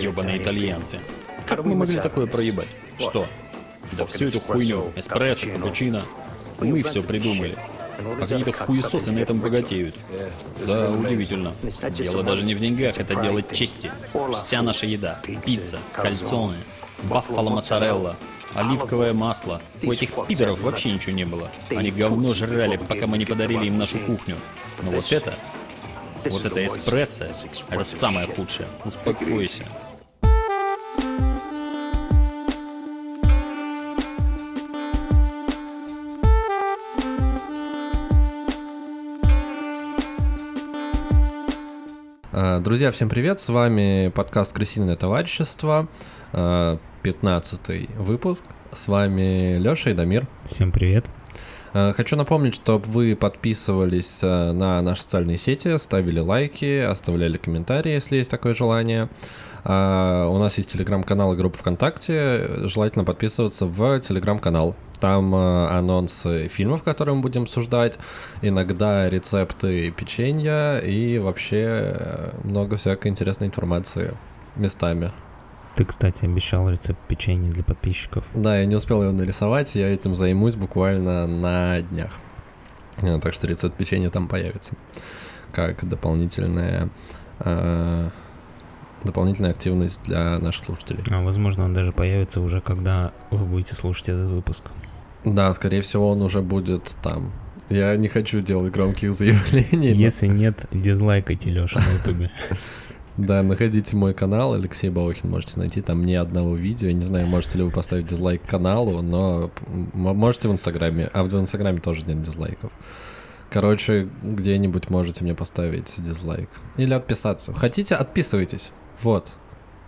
Ёбаные итальянцы. Как мы могли такое проебать? Что? Да всю эту хуйню, эспрессо, капучино. Мы все придумали. А какие-то хуесосы на этом богатеют. Да, удивительно. Дело даже не в деньгах, это дело чести. Вся наша еда. Пицца, кальцоны, баффало моцарелла, оливковое масло. У этих пидоров вообще ничего не было. Они говно жрали, пока мы не подарили им нашу кухню. Но вот это, вот это эспрессо, это самое худшее. Успокойся. А, Друзья, всем привет, с вами подкаст «Крысиное товарищество», 15 выпуск. С вами Лёша и Дамир. Всем привет. А, Хочу напомнить, чтобы вы подписывались а, на наши социальные сети, ставили лайки, оставляли комментарии, если есть такое желание. А, У нас есть телеграм-канал и группа ВКонтакте. Желательно подписываться в телеграм-канал. Там анонсы фильмов, которые мы будем обсуждать, иногда рецепты печенья и вообще э, много всякой интересной информации местами. Ты, кстати, обещал рецепт печенья для подписчиков. Да, я не успел его нарисовать, я этим займусь буквально на днях. Э, Так что рецепт печенья там появится. Как дополнительная, э, дополнительная активность для наших слушателей. А возможно, он даже появится уже, когда вы будете слушать этот выпуск. Да, скорее всего, он уже будет там. Я не хочу делать громких заявлений. но- Если нет, дизлайкайте Леша на ютубе. Да, находите мой канал, Алексей Балохин, можете найти там ни одного видео. Я не знаю, можете ли вы поставить дизлайк каналу, но можете в Инстаграме, а в Инстаграме тоже нет дизлайков. Короче, где-нибудь можете мне поставить дизлайк. Или отписаться. Хотите, отписывайтесь. Вот.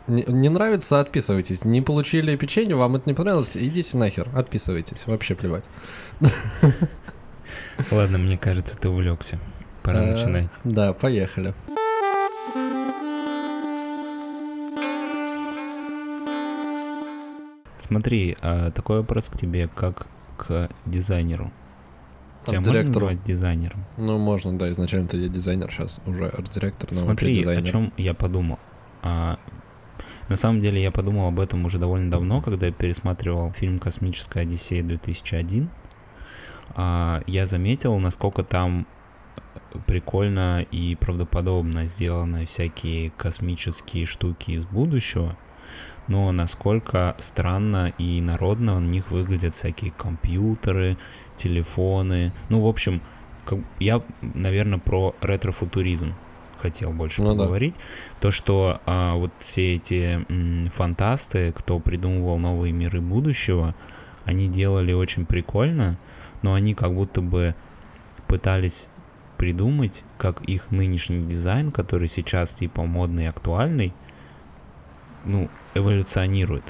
Не, не нравится, отписывайтесь. Не получили печенье, вам это не понравилось, идите нахер, отписывайтесь. Вообще плевать. Ладно, мне кажется, ты увлекся. Пора Э, начинать. Да, поехали. Смотри, а такой вопрос к тебе, как к дизайнеру. Тебя можно называть дизайнером? Ну, можно, да, изначально-то я дизайнер, сейчас уже арт-директор, но вообще Смотри, о дизайнер. чем я подумал. А, на самом деле я подумал об этом уже довольно давно, когда я пересматривал фильм «Космическая Одиссея 2001». А, я заметил, насколько там прикольно и правдоподобно сделаны всякие космические штуки из будущего, но насколько странно и народно у них выглядят всякие компьютеры, телефоны. Ну, в общем, я, наверное, про ретрофутуризм хотел больше Ну да. поговорить. То, что а, вот все эти м, фантасты, кто придумывал новые миры будущего, они делали очень прикольно, но они как будто бы пытались придумать, как их нынешний дизайн, который сейчас типа модный и актуальный, ну, эволюционирует.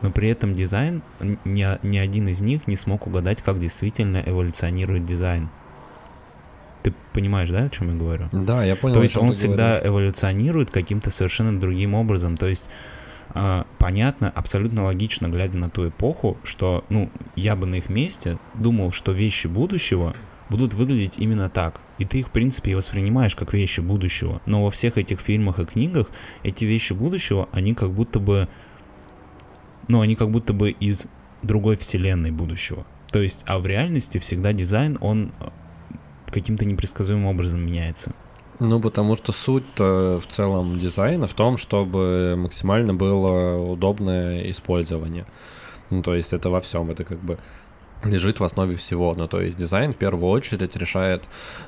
Но при этом дизайн, ни, ни один из них не смог угадать, как действительно эволюционирует дизайн. Ты понимаешь, да, о чем я говорю? Да, я понял. То есть он всегда говоришь. эволюционирует каким-то совершенно другим образом. То есть а, понятно, абсолютно логично, глядя на ту эпоху, что, ну, я бы на их месте думал, что вещи будущего будут выглядеть именно так. И ты их, в принципе, и воспринимаешь как вещи будущего. Но во всех этих фильмах и книгах эти вещи будущего, они как будто бы, ну, они как будто бы из другой вселенной будущего. То есть, а в реальности всегда дизайн, он э, каким-то непредсказуемым образом меняется. Ну, потому что суть в целом дизайна в том, чтобы максимально было удобное использование. Ну, то есть это во всем, это как бы лежит в основе всего. Ну, то есть дизайн в первую очередь решает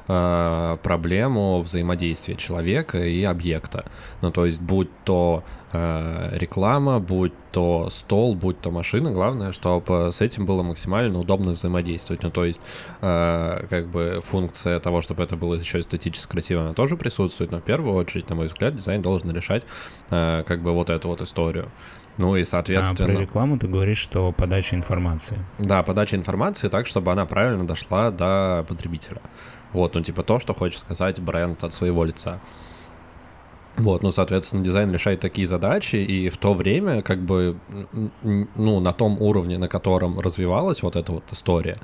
э, проблему взаимодействия человека и объекта. Ну, то есть будь то э, реклама, будь то стол, будь то машина, главное, чтобы с этим было максимально удобно взаимодействовать. Ну, то есть э, как бы функция того, чтобы это было еще эстетически красиво, она тоже присутствует, но в первую очередь, на мой взгляд, дизайн должен решать э, как бы вот эту вот историю. Ну и, А соответственно... про рекламу ты говоришь, что подача информации. Да, подача информации так, чтобы она правильно дошла до потребителя. Вот, ну типа то, что хочет сказать бренд от своего лица. Вот, ну, соответственно, дизайн решает такие задачи, и в то время, как бы, ну, на том уровне, на котором развивалась вот эта вот история,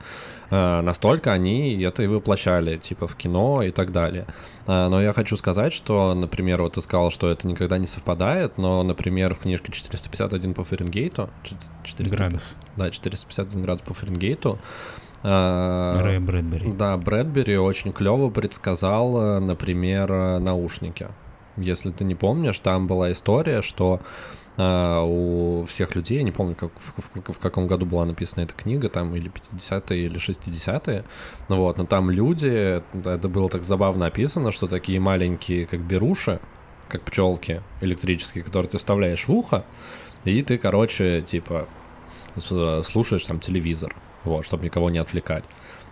э, настолько они это и воплощали, типа, в кино и так далее. Э, но я хочу сказать, что, например, вот ты сказал, что это никогда не совпадает, но, например, в книжке 451 по Фаренгейту... 400, градус. Да, 451 градус по Фаренгейту, э, Рэй Брэдбери. Да, Брэдбери очень клево предсказал, например, наушники если ты не помнишь, там была история, что э, у всех людей, я не помню, как, в, в, в каком году была написана эта книга, там или 50-е, или 60-е, вот, но там люди, это было так забавно описано, что такие маленькие, как беруши, как пчелки электрические, которые ты вставляешь в ухо, и ты, короче, типа, слушаешь там телевизор, вот, чтобы никого не отвлекать.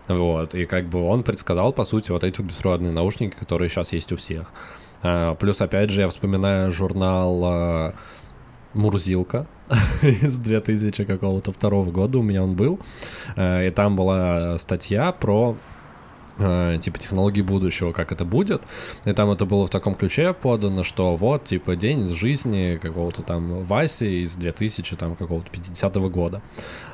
Вот, и как бы он предсказал, по сути, вот эти беспроводные наушники, которые сейчас есть у всех. А, плюс, опять же, я вспоминаю журнал а, Мурзилка из 2000 какого-то второго года у меня он был, а, и там была статья про типа технологии будущего, как это будет. И там это было в таком ключе подано, что вот, типа, день из жизни какого-то там Васи из 2000 там какого-то 50 -го года.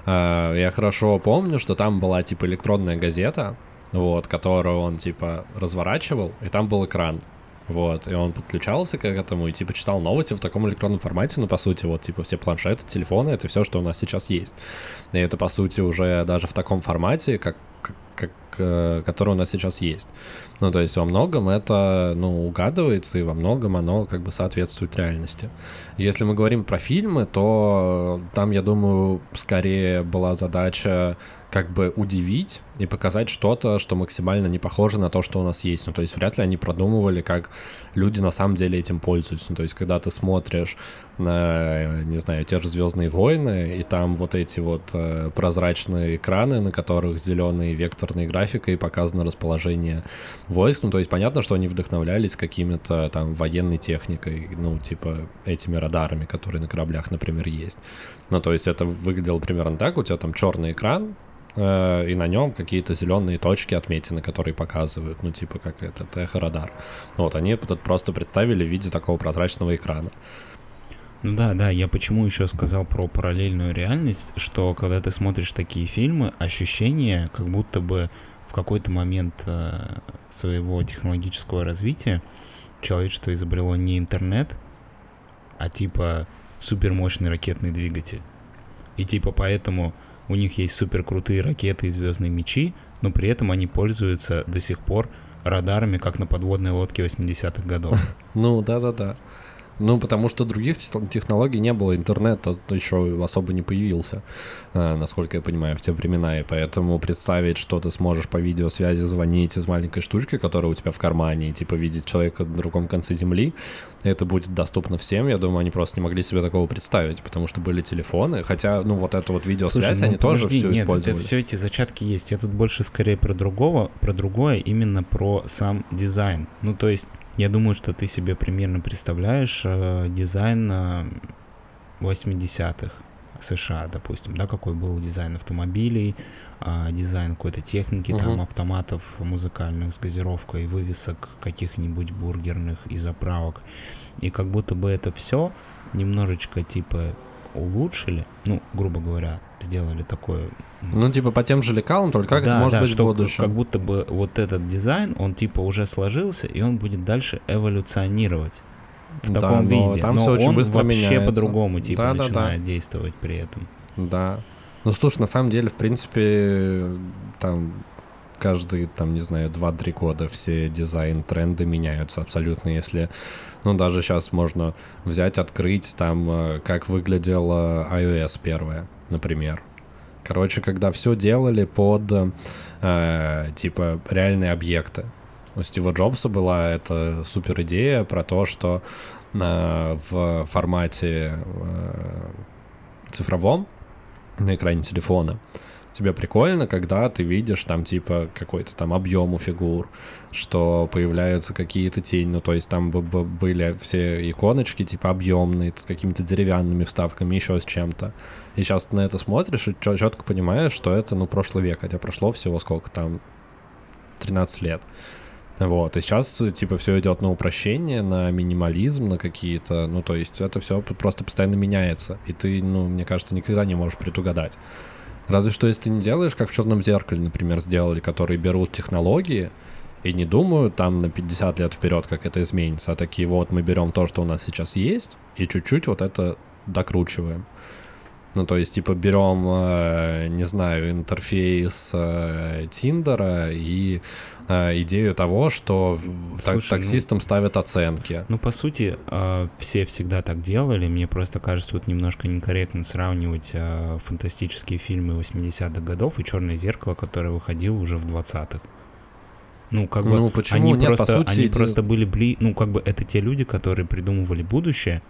Я хорошо помню, что там была типа электронная газета, вот, которую он типа разворачивал, и там был экран. Вот, и он подключался к этому и, типа, читал новости в таком электронном формате, ну, по сути, вот, типа, все планшеты, телефоны, это все, что у нас сейчас есть. И это, по сути, уже даже в таком формате, как, как э, который у нас сейчас есть. Ну, то есть во многом это, ну, угадывается, и во многом оно как бы соответствует реальности. Если мы говорим про фильмы, то там, я думаю, скорее была задача как бы удивить и показать что-то, что максимально не похоже на то, что у нас есть. Ну, то есть вряд ли они продумывали, как люди на самом деле этим пользуются. Ну, то есть когда ты смотришь на, не знаю, те же «Звездные войны», и там вот эти вот э, прозрачные экраны, на которых зеленые векторные графика и показано расположение войск, ну, то есть понятно, что они вдохновлялись какими-то там военной техникой, ну, типа этими радарами, которые на кораблях, например, есть. Ну, то есть это выглядело примерно так, у тебя там черный экран, Э, и на нем какие-то зеленые точки отметины, которые показывают, ну, типа, как этот эхо-радар. Вот, они тут просто представили в виде такого прозрачного экрана. Ну да, да, я почему еще сказал про параллельную реальность, что когда ты смотришь такие фильмы, ощущение, как будто бы в какой-то момент э, своего технологического развития человечество изобрело не интернет, а типа супермощный ракетный двигатель. И типа поэтому у них есть супер крутые ракеты и звездные мечи, но при этом они пользуются до сих пор радарами, как на подводной лодке 80-х годов. Ну, да-да-да. Ну, потому что других технологий не было, интернет еще особо не появился, э, насколько я понимаю, в те времена, и поэтому представить, что ты сможешь по видеосвязи звонить из маленькой штучки, которая у тебя в кармане, и типа видеть человека на другом конце земли, это будет доступно всем, я думаю, они просто не могли себе такого представить, потому что были телефоны, хотя, ну, вот эту вот видеосвязь, Слушай, ну, они подожди, тоже все нет, использовали. все эти зачатки есть, я тут больше скорее про другого, про другое, именно про сам дизайн, ну, то есть я думаю, что ты себе примерно представляешь э, дизайн э, 80-х США, допустим, да, какой был дизайн автомобилей, э, дизайн какой-то техники, uh-huh. там автоматов музыкальных с газировкой, вывесок каких-нибудь бургерных и заправок. И как будто бы это все немножечко типа улучшили, ну, грубо говоря, сделали такое... Ну, типа по тем же лекалам, только как да, это может да, быть что, в будущем. Как будто бы вот этот дизайн, он типа уже сложился, и он будет дальше эволюционировать в да, таком но виде. Там но все очень он быстро вообще меняется. по-другому типа да, начинает да, да. действовать при этом. Да. Ну, слушай, на самом деле, в принципе, там каждые, там, не знаю, 2-3 года все дизайн-тренды меняются абсолютно. Если, ну, даже сейчас можно взять, открыть там, э, как выглядела iOS первая, например. Короче, когда все делали под, э, типа, реальные объекты. У Стива Джобса была эта супер идея про то, что э, в формате э, цифровом на экране телефона тебе прикольно, когда ты видишь там типа какой-то там объем у фигур, что появляются какие-то тени, ну то есть там были все иконочки типа объемные, с какими-то деревянными вставками, еще с чем-то. И сейчас ты на это смотришь и четко понимаешь, что это ну прошлый век, хотя прошло всего сколько там 13 лет. Вот, и сейчас, типа, все идет на упрощение, на минимализм, на какие-то, ну, то есть это все просто постоянно меняется, и ты, ну, мне кажется, никогда не можешь предугадать. Разве что, если ты не делаешь, как в черном зеркале, например, сделали, которые берут технологии и не думают там на 50 лет вперед, как это изменится, а такие вот мы берем то, что у нас сейчас есть, и чуть-чуть вот это докручиваем. Ну, то есть, типа, берем, э, не знаю, интерфейс э, Тиндера и э, идею того, что так, Слушай, таксистам ставят оценки. Ну, по сути, э, все всегда так делали. Мне просто кажется, тут немножко некорректно сравнивать э, фантастические фильмы 80-х годов и «Черное зеркало», которое выходило уже в 20-х. Ну, как бы Ну, почему? они Нет, по просто, сути, они иде- просто были бли... Ну, как бы это те люди, которые придумывали будущее,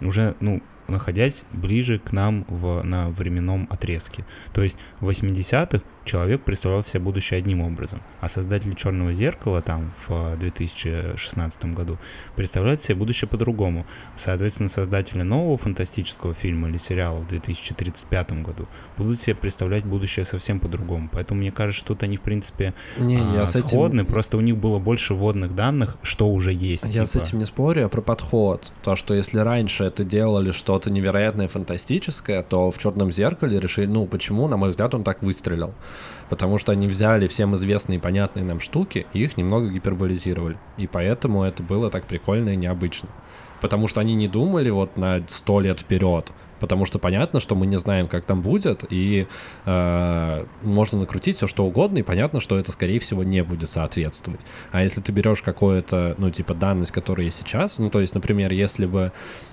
уже, ну, находясь ближе к нам в, на временном отрезке. То есть в 80-х человек представлял себе будущее одним образом, а создатели «Черного зеркала» там в 2016 году представляют себе будущее по-другому. Соответственно, создатели нового фантастического фильма или сериала в 2035 году будут себе представлять будущее совсем по-другому. Поэтому мне кажется, что тут они, в принципе, Не, я а, с этим... сходны, просто у них было больше вводных данных, что уже есть. Я с типа. этим не спорю, а про подход. То, что если раньше это делали что-то невероятное, фантастическое, то в черном зеркале решили, ну почему, на мой взгляд, он так выстрелил. Потому что они взяли всем известные и понятные нам штуки и их немного гиперболизировали. И поэтому это было так прикольно и необычно. Потому что они не думали вот на сто лет вперед. Потому что понятно, что мы не знаем, как там будет, и э, можно накрутить все что угодно, и понятно, что это, скорее всего, не будет соответствовать. А если ты берешь какое-то, ну, типа, данность, которая есть сейчас, ну, то есть, например, если бы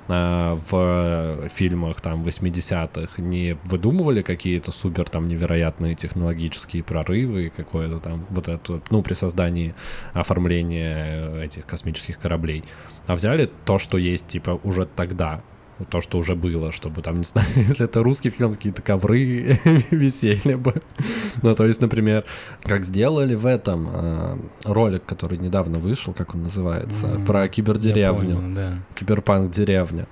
э, в фильмах там 80-х не выдумывали какие-то супер там невероятные технологические прорывы, какое-то там вот это, ну, при создании оформления этих космических кораблей, а взяли то, что есть, типа, уже тогда, то, что уже было, чтобы там, не знаю, если это русский фильм, какие-то ковры висели бы. Ну, то есть, например, как сделали в этом э, ролик, который недавно вышел, как он называется, про кибердеревню, понял, да. киберпанк-деревня.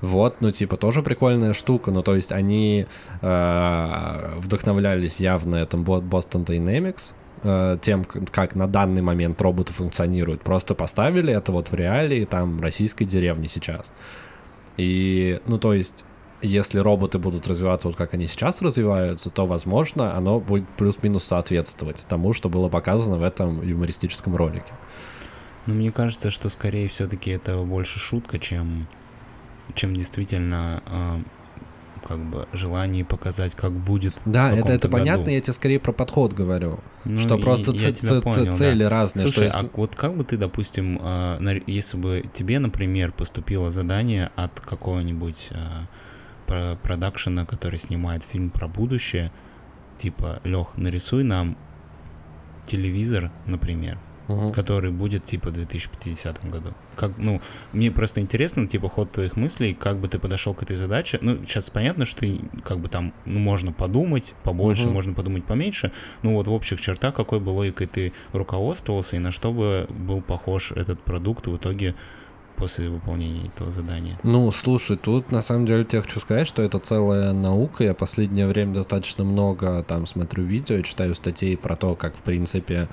Вот, ну, типа, тоже прикольная штука. Ну, то есть, они э, вдохновлялись явно этим Bo- Boston Dynamics, э, тем, как на данный момент роботы функционируют. Просто поставили это вот в реалии там российской деревни сейчас. И, ну, то есть, если роботы будут развиваться вот как они сейчас развиваются, то, возможно, оно будет плюс-минус соответствовать тому, что было показано в этом юмористическом ролике. Но мне кажется, что скорее все-таки это больше шутка, чем, чем действительно а, как бы желание показать, как будет. Да, это, это понятно, году. я тебе скорее про подход говорю. Ну, что и- просто я ц- ц- понял, да. цели разные. Слушай, что а если... вот как бы ты, допустим, а, на- если бы тебе, например, поступило задание от какого-нибудь а, про- продакшена, который снимает фильм про будущее, типа, Лех, нарисуй нам телевизор, например, Мгм. который будет типа в 2050 году. Как, ну, мне просто интересно, типа, ход твоих мыслей, как бы ты подошел к этой задаче. Ну, сейчас понятно, что ты, как бы там, ну, можно подумать побольше, Мгм. можно подумать поменьше. Ну, вот в общих чертах, какой бы логикой ты руководствовался и на что бы был похож этот продукт в итоге после выполнения этого задания. Ну, слушай, тут на самом деле тебе хочу сказать, что это целая наука. Я последнее время достаточно много там смотрю видео, читаю статей про то, как, в принципе,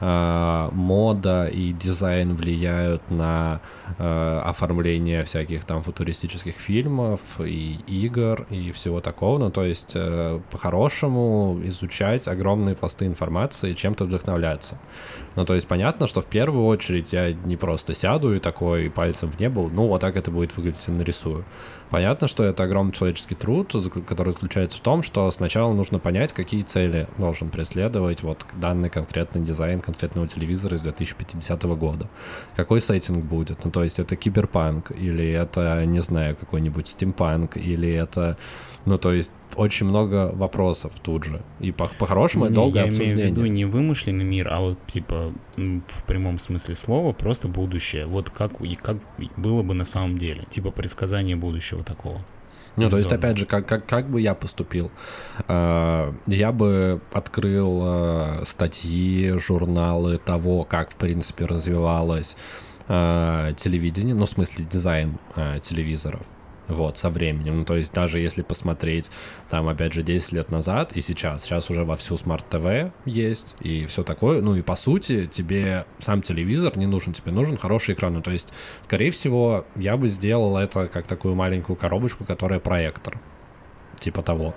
э, мода и дизайн влияют на э, оформление всяких там футуристических фильмов и игр и всего такого. Ну, то есть, э, по-хорошему изучать огромные пласты информации чем-то вдохновляться. Ну, то есть понятно, что в первую очередь я не просто сяду и такой пальцем в небо, ну, вот так это будет выглядеть и нарисую. Понятно, что это огромный человеческий труд, который заключается в том, что сначала нужно понять, какие цели должен преследовать вот данный конкретный дизайн конкретного телевизора из 2050 года. Какой сеттинг будет? Ну, то есть это киберпанк, или это, не знаю, какой-нибудь стимпанк, или это... Ну, то есть очень много вопросов тут же. И по- по-хорошему это долгое я имею в обсуждение. виду не вымышленный мир, а вот типа в прямом смысле слова просто будущее. Вот как, и как было бы на самом деле. Типа предсказание будущего такого. Ну, то есть, опять же, как, как, как бы я поступил? Э, Я бы открыл э, статьи, журналы того, как, в принципе, развивалось э, телевидение, ну, в смысле, дизайн телевизоров. Вот, со временем. Ну, то есть даже если посмотреть, там, опять же, 10 лет назад и сейчас, сейчас уже во всю смарт-ТВ есть и все такое, ну и по сути тебе сам телевизор не нужен, тебе нужен хороший экран. Ну, то есть, скорее всего, я бы сделал это как такую маленькую коробочку, которая проектор, типа того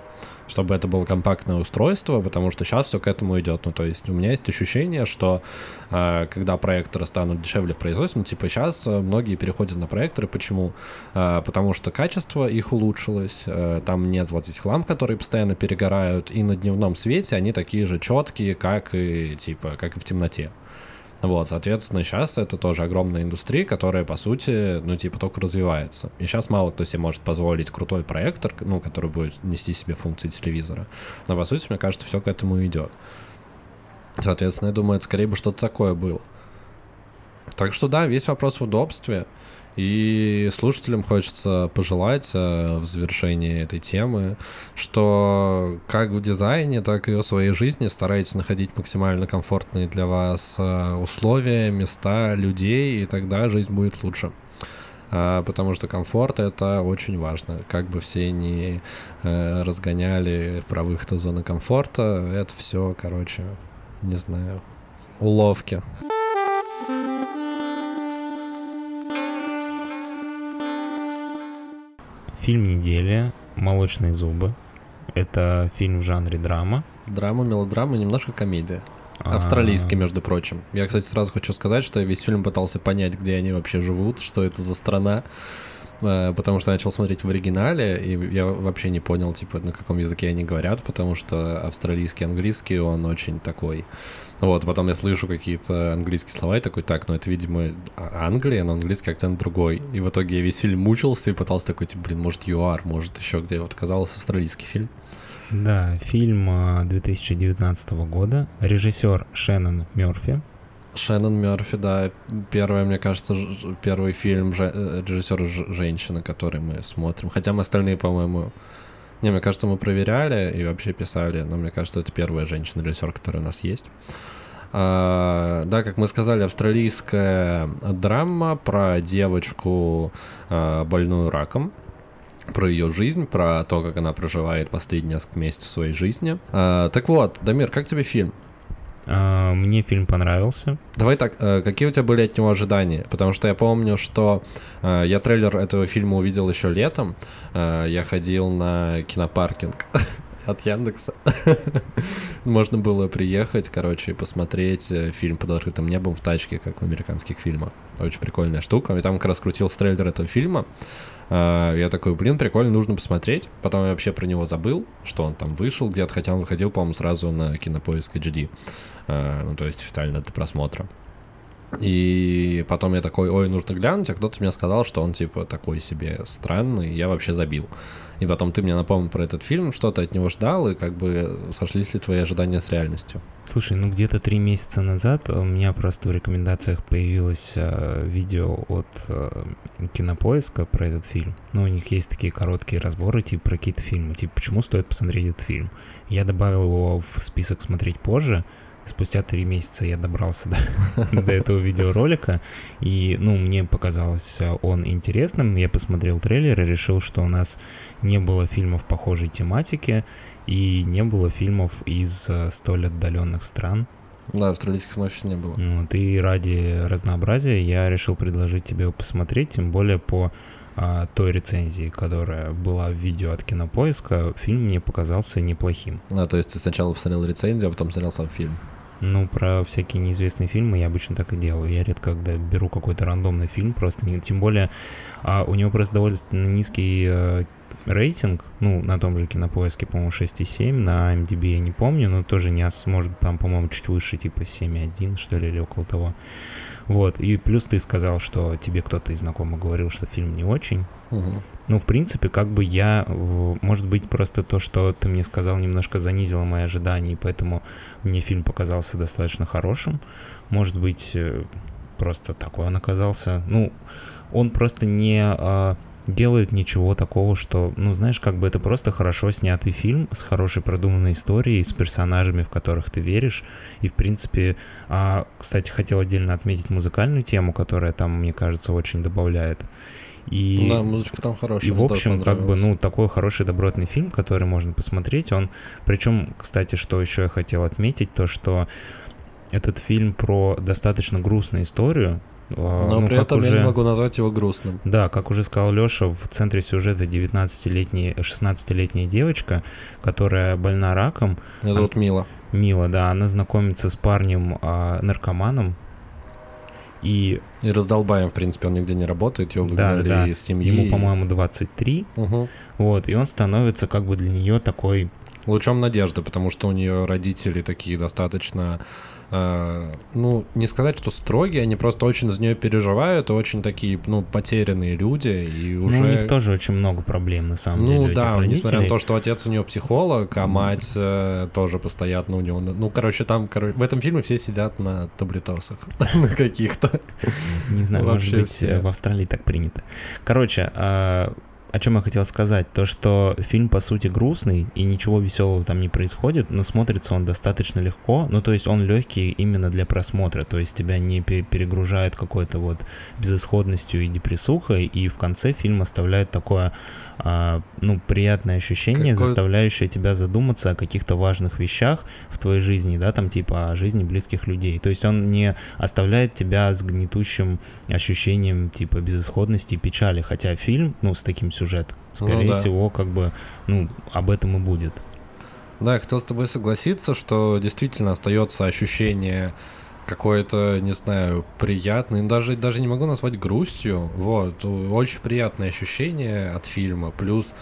чтобы это было компактное устройство, потому что сейчас все к этому идет. Ну, то есть у меня есть ощущение, что э, когда проекторы станут дешевле в производстве, ну, типа сейчас э, многие переходят на проекторы. Почему? Э, потому что качество их улучшилось, э, там нет вот этих ламп, которые постоянно перегорают, и на дневном свете они такие же четкие, как и, типа, как и в темноте. Вот, соответственно, сейчас это тоже огромная индустрия, которая, по сути, ну, типа, только развивается. И сейчас мало кто себе может позволить крутой проектор, ну, который будет нести себе функции телевизора. Но, по сути, мне кажется, все к этому идет. Соответственно, я думаю, это скорее бы что-то такое было. Так что да, весь вопрос в удобстве. И слушателям хочется пожелать э, в завершении этой темы, что как в дизайне, так и в своей жизни старайтесь находить максимально комфортные для вас э, условия, места, людей, и тогда жизнь будет лучше а, потому что комфорт это очень важно. Как бы все не э, разгоняли про выход из зоны комфорта, это все, короче, не знаю, уловки. Фильм недели «Молочные зубы». Это фильм в жанре драма. Драма, мелодрама, немножко комедия. А. Австралийский, между прочим. Я, кстати, сразу хочу сказать, что я весь фильм пытался понять, где они вообще живут, что это за страна. Э, потому что начал смотреть в оригинале, и я вообще не понял, типа, на каком языке они говорят, потому что австралийский английский, он очень такой... Вот, потом я слышу какие-то английские слова и такой, так, ну это, видимо, Англия, но английский акцент другой. И в итоге я весь фильм мучился и пытался такой, типа, блин, может, ЮАР, может, еще где. Вот оказался австралийский фильм. Да, фильм 2019 а, года. Режиссер Шеннон Мерфи. Шеннон Мерфи, да, первый, мне кажется, первый фильм э, режиссера женщины, который мы смотрим. Хотя мы остальные, по-моему, не, мне кажется, мы проверяли и вообще писали, но мне кажется, это первая женщина-режиссер, которая у нас есть. А, да, как мы сказали, австралийская драма про девочку а, больную раком про ее жизнь, про то, как она проживает последние несколько месяцев своей жизни. А, так вот, Дамир, как тебе фильм? А, мне фильм понравился. Давай так, э, какие у тебя были от него ожидания? Потому что я помню, что э, я трейлер этого фильма увидел еще летом. Э, я ходил на кинопаркинг от Яндекса. Можно было приехать, короче, и посмотреть фильм под открытым небом в тачке, как в американских фильмах. Очень прикольная штука. И там как раз крутился трейлер этого фильма. А, я такой, блин, прикольно, нужно посмотреть. Потом я вообще про него забыл, что он там вышел где-то, хотя он выходил, по-моему, сразу на Кинопоиск HD. А, ну, то есть официально для просмотра. И потом я такой, ой, нужно глянуть, а кто-то мне сказал, что он типа такой себе странный, я вообще забил. И потом ты мне напомнил про этот фильм, что ты от него ждал, и как бы сошлись ли твои ожидания с реальностью? Слушай, ну где-то три месяца назад у меня просто в рекомендациях появилось э, видео от э, Кинопоиска про этот фильм. Ну, у них есть такие короткие разборы, типа про какие-то фильмы, типа почему стоит посмотреть этот фильм. Я добавил его в список смотреть позже, спустя три месяца я добрался до, до этого видеоролика, и, ну, мне показалось он интересным. Я посмотрел трейлер и решил, что у нас не было фильмов похожей тематики, и не было фильмов из э, столь отдаленных стран. Да, австралийских вообще не было. Вот, и ради разнообразия я решил предложить тебе его посмотреть, тем более по а, той рецензии, которая была в видео от Кинопоиска, фильм мне показался неплохим. А, то есть ты сначала посмотрел рецензию, а потом смотрел сам фильм? Ну, про всякие неизвестные фильмы я обычно так и делаю. Я редко, когда беру какой-то рандомный фильм, просто не... Тем более, а, у него просто довольно низкий а, рейтинг, ну, на том же кинопоиске, по-моему, 6,7, на MDB я не помню, но тоже не может, там, по-моему, чуть выше, типа 7,1, что ли, или около того. Вот, и плюс ты сказал, что тебе кто-то из знакомых говорил, что фильм не очень. Угу. Ну, в принципе, как бы я, может быть, просто то, что ты мне сказал, немножко занизило мои ожидания, и поэтому мне фильм показался достаточно хорошим. Может быть, э, просто такой он оказался. Ну, он просто не а, делает ничего такого, что, ну, знаешь, как бы это просто хорошо снятый фильм с хорошей продуманной историей, с персонажами, в которых ты веришь. И, в принципе, а, кстати, хотел отдельно отметить музыкальную тему, которая там, мне кажется, очень добавляет. И, Да, музычка там хорошая. и в общем, как бы, ну, такой хороший добротный фильм, который можно посмотреть. Он, причем, кстати, что еще я хотел отметить, то, что этот фильм про достаточно грустную историю. А, Но ну, при этом я уже- не могу назвать его грустным. Да, как уже сказал Леша, в центре сюжета 19-летняя, 16-летняя девочка, которая больна раком. Меня зовут Мила. Мила, да, она знакомится с парнем а, наркоманом. И И раздолбаем, в принципе, он нигде не работает, его Да, выгнали да. из семьи. ему, по-моему, 23. Мгм. Вот, и он становится как бы для нее такой Лучом надежды, потому что у нее родители такие достаточно, э, ну, не сказать, что строгие, они просто очень за нее переживают, очень такие, ну, потерянные люди, и уже... Ну, у них тоже очень много проблем, на самом деле. у Ну да, несмотря на то, что отец у нее психолог, а мать э, тоже постоянно у него... Ну, короче, там, короче, в этом фильме все сидят на таблетосах, на каких-то. Не знаю, может быть, э, в Австралии так принято. Короче, а, о чем я хотел сказать, то что фильм по сути грустный и ничего веселого там не происходит, но смотрится он достаточно легко, ну то есть он легкий именно для просмотра, то есть тебя не пе- перегружает какой-то вот безысходностью и депрессухой, и в конце фильм оставляет такое, а, ну приятное ощущение, Какое- заставляющее тебя задуматься о каких-то важных вещах в твоей жизни, да, там типа о жизни близких людей. То есть он не оставляет тебя с гнетущим ощущением типа безысходности и печали, хотя фильм, ну, с таким сюжетом, скорее Ну да. всего, как бы, ну, об этом и будет. Да, я хотел с тобой согласиться, что действительно остается ощущение какое-то, не знаю, приятное, даже, даже не могу назвать грустью, вот, очень приятное ощущение от фильма, плюс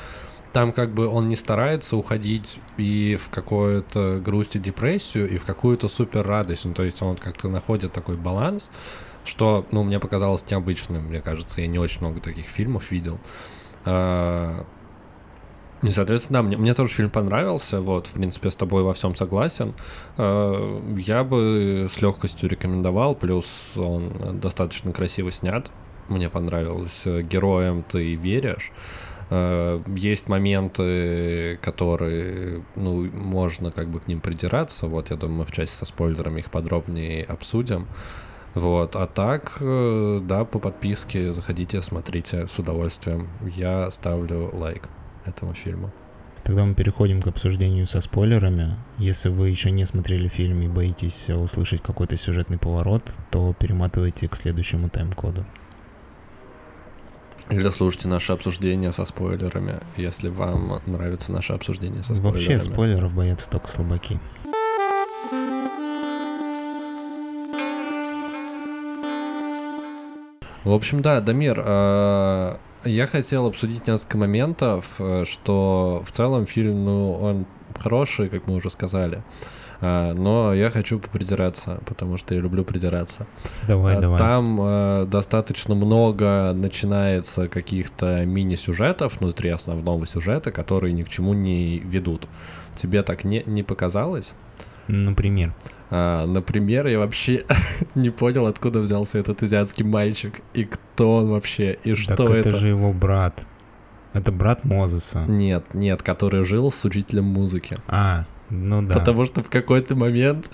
там как бы он не старается уходить и в какую-то грусть и депрессию, и в какую-то супер радость, ну, то есть он как-то находит такой баланс, что, ну, мне показалось необычным, мне кажется, я не очень много таких фильмов видел. И, соответственно, да, мне, мне тоже фильм понравился, вот, в принципе, с тобой во всем согласен. Э, Я бы с легкостью рекомендовал, плюс он достаточно красиво снят, мне понравилось. Э, Героям ты веришь. Э, Есть моменты, которые, ну, можно как бы к ним придираться, вот, я думаю, мы в части со спойлерами их подробнее обсудим. Вот, а так, да, по подписке заходите, смотрите с удовольствием. Я ставлю лайк этому фильму. Тогда мы переходим к обсуждению со спойлерами. Если вы еще не смотрели фильм и боитесь услышать какой-то сюжетный поворот, то перематывайте к следующему тайм-коду. Или слушайте наше обсуждение со спойлерами, если вам нравится наше обсуждение со спойлерами. Вообще спойлеров боятся только слабаки. В общем, да, Дамир, э, я хотел обсудить несколько моментов, э, что в целом фильм, ну, он хороший, как мы уже сказали. Э, Но я хочу попридираться, потому что я люблю придираться. Давай, А, давай. Там э, достаточно много начинается каких-то мини-сюжетов внутри основного сюжета, которые ни к чему не ведут. Тебе так не, не показалось? Например. А, например, я вообще не понял, откуда взялся этот азиатский мальчик, и кто он вообще, и что так это, это. же его брат. Это брат Мозеса. Нет, нет, который жил с учителем музыки. А, ну да. Потому что в какой-то момент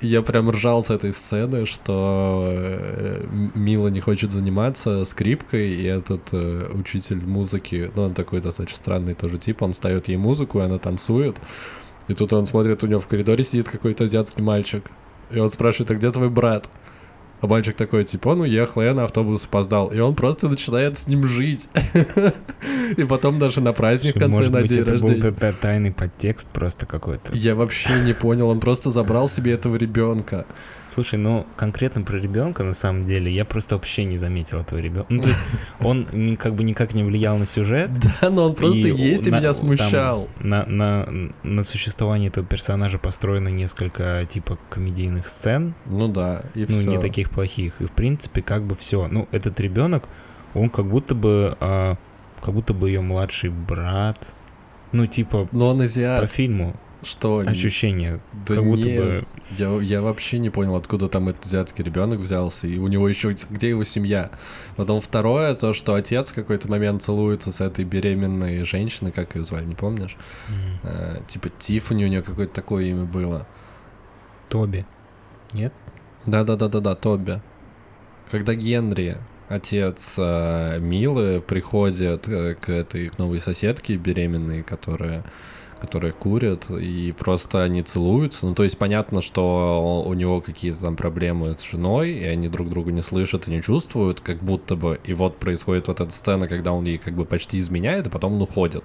я прям ржал с этой сцены, что э, Мила не хочет заниматься скрипкой, и этот э, учитель музыки, ну, он такой достаточно странный тоже тип, он ставит ей музыку, и она танцует, и тут он смотрит, у него в коридоре сидит какой-то азиатский мальчик, и он спрашивает, а где твой брат? А мальчик такой, типа, он уехал, я на автобус опоздал. И он просто начинает с ним жить. И потом даже на праздник в конце, Может на день это был рождения. т- тайный подтекст просто какой-то. Я вообще не понял, он просто забрал себе этого ребенка. Слушай, ну конкретно про ребенка на самом деле я просто вообще не заметил этого ребенка. Ну, то есть он как бы никак не влиял на сюжет. Да, но он просто есть и меня смущал. На, существование этого персонажа построено несколько типа комедийных сцен, Ну да, и ну все. не таких плохих. И в принципе как бы все. Ну этот ребенок, он как будто бы, а, как будто бы ее младший брат. Ну типа Но он по азиат, фильму что? ощущение, Да как будто нет, бы я, я вообще не понял, откуда там этот азиатский ребенок взялся, и у него еще, где его семья. Потом второе, то, что отец в какой-то момент целуется с этой беременной женщиной, как ее звали, не помнишь? м, Э, типа Тиффани у нее какое-то такое имя было. Тоби. Нет? Да-да-да-да-да, Тоби. Когда Генри отец э, Милы приходит э, к этой новой соседке беременной, которая которые курят, и просто они целуются. Ну, то есть понятно, что у него какие-то там проблемы с женой, и они друг друга не слышат и не чувствуют, как будто бы. И вот происходит вот эта сцена, когда он ей как бы почти изменяет, и потом он уходит.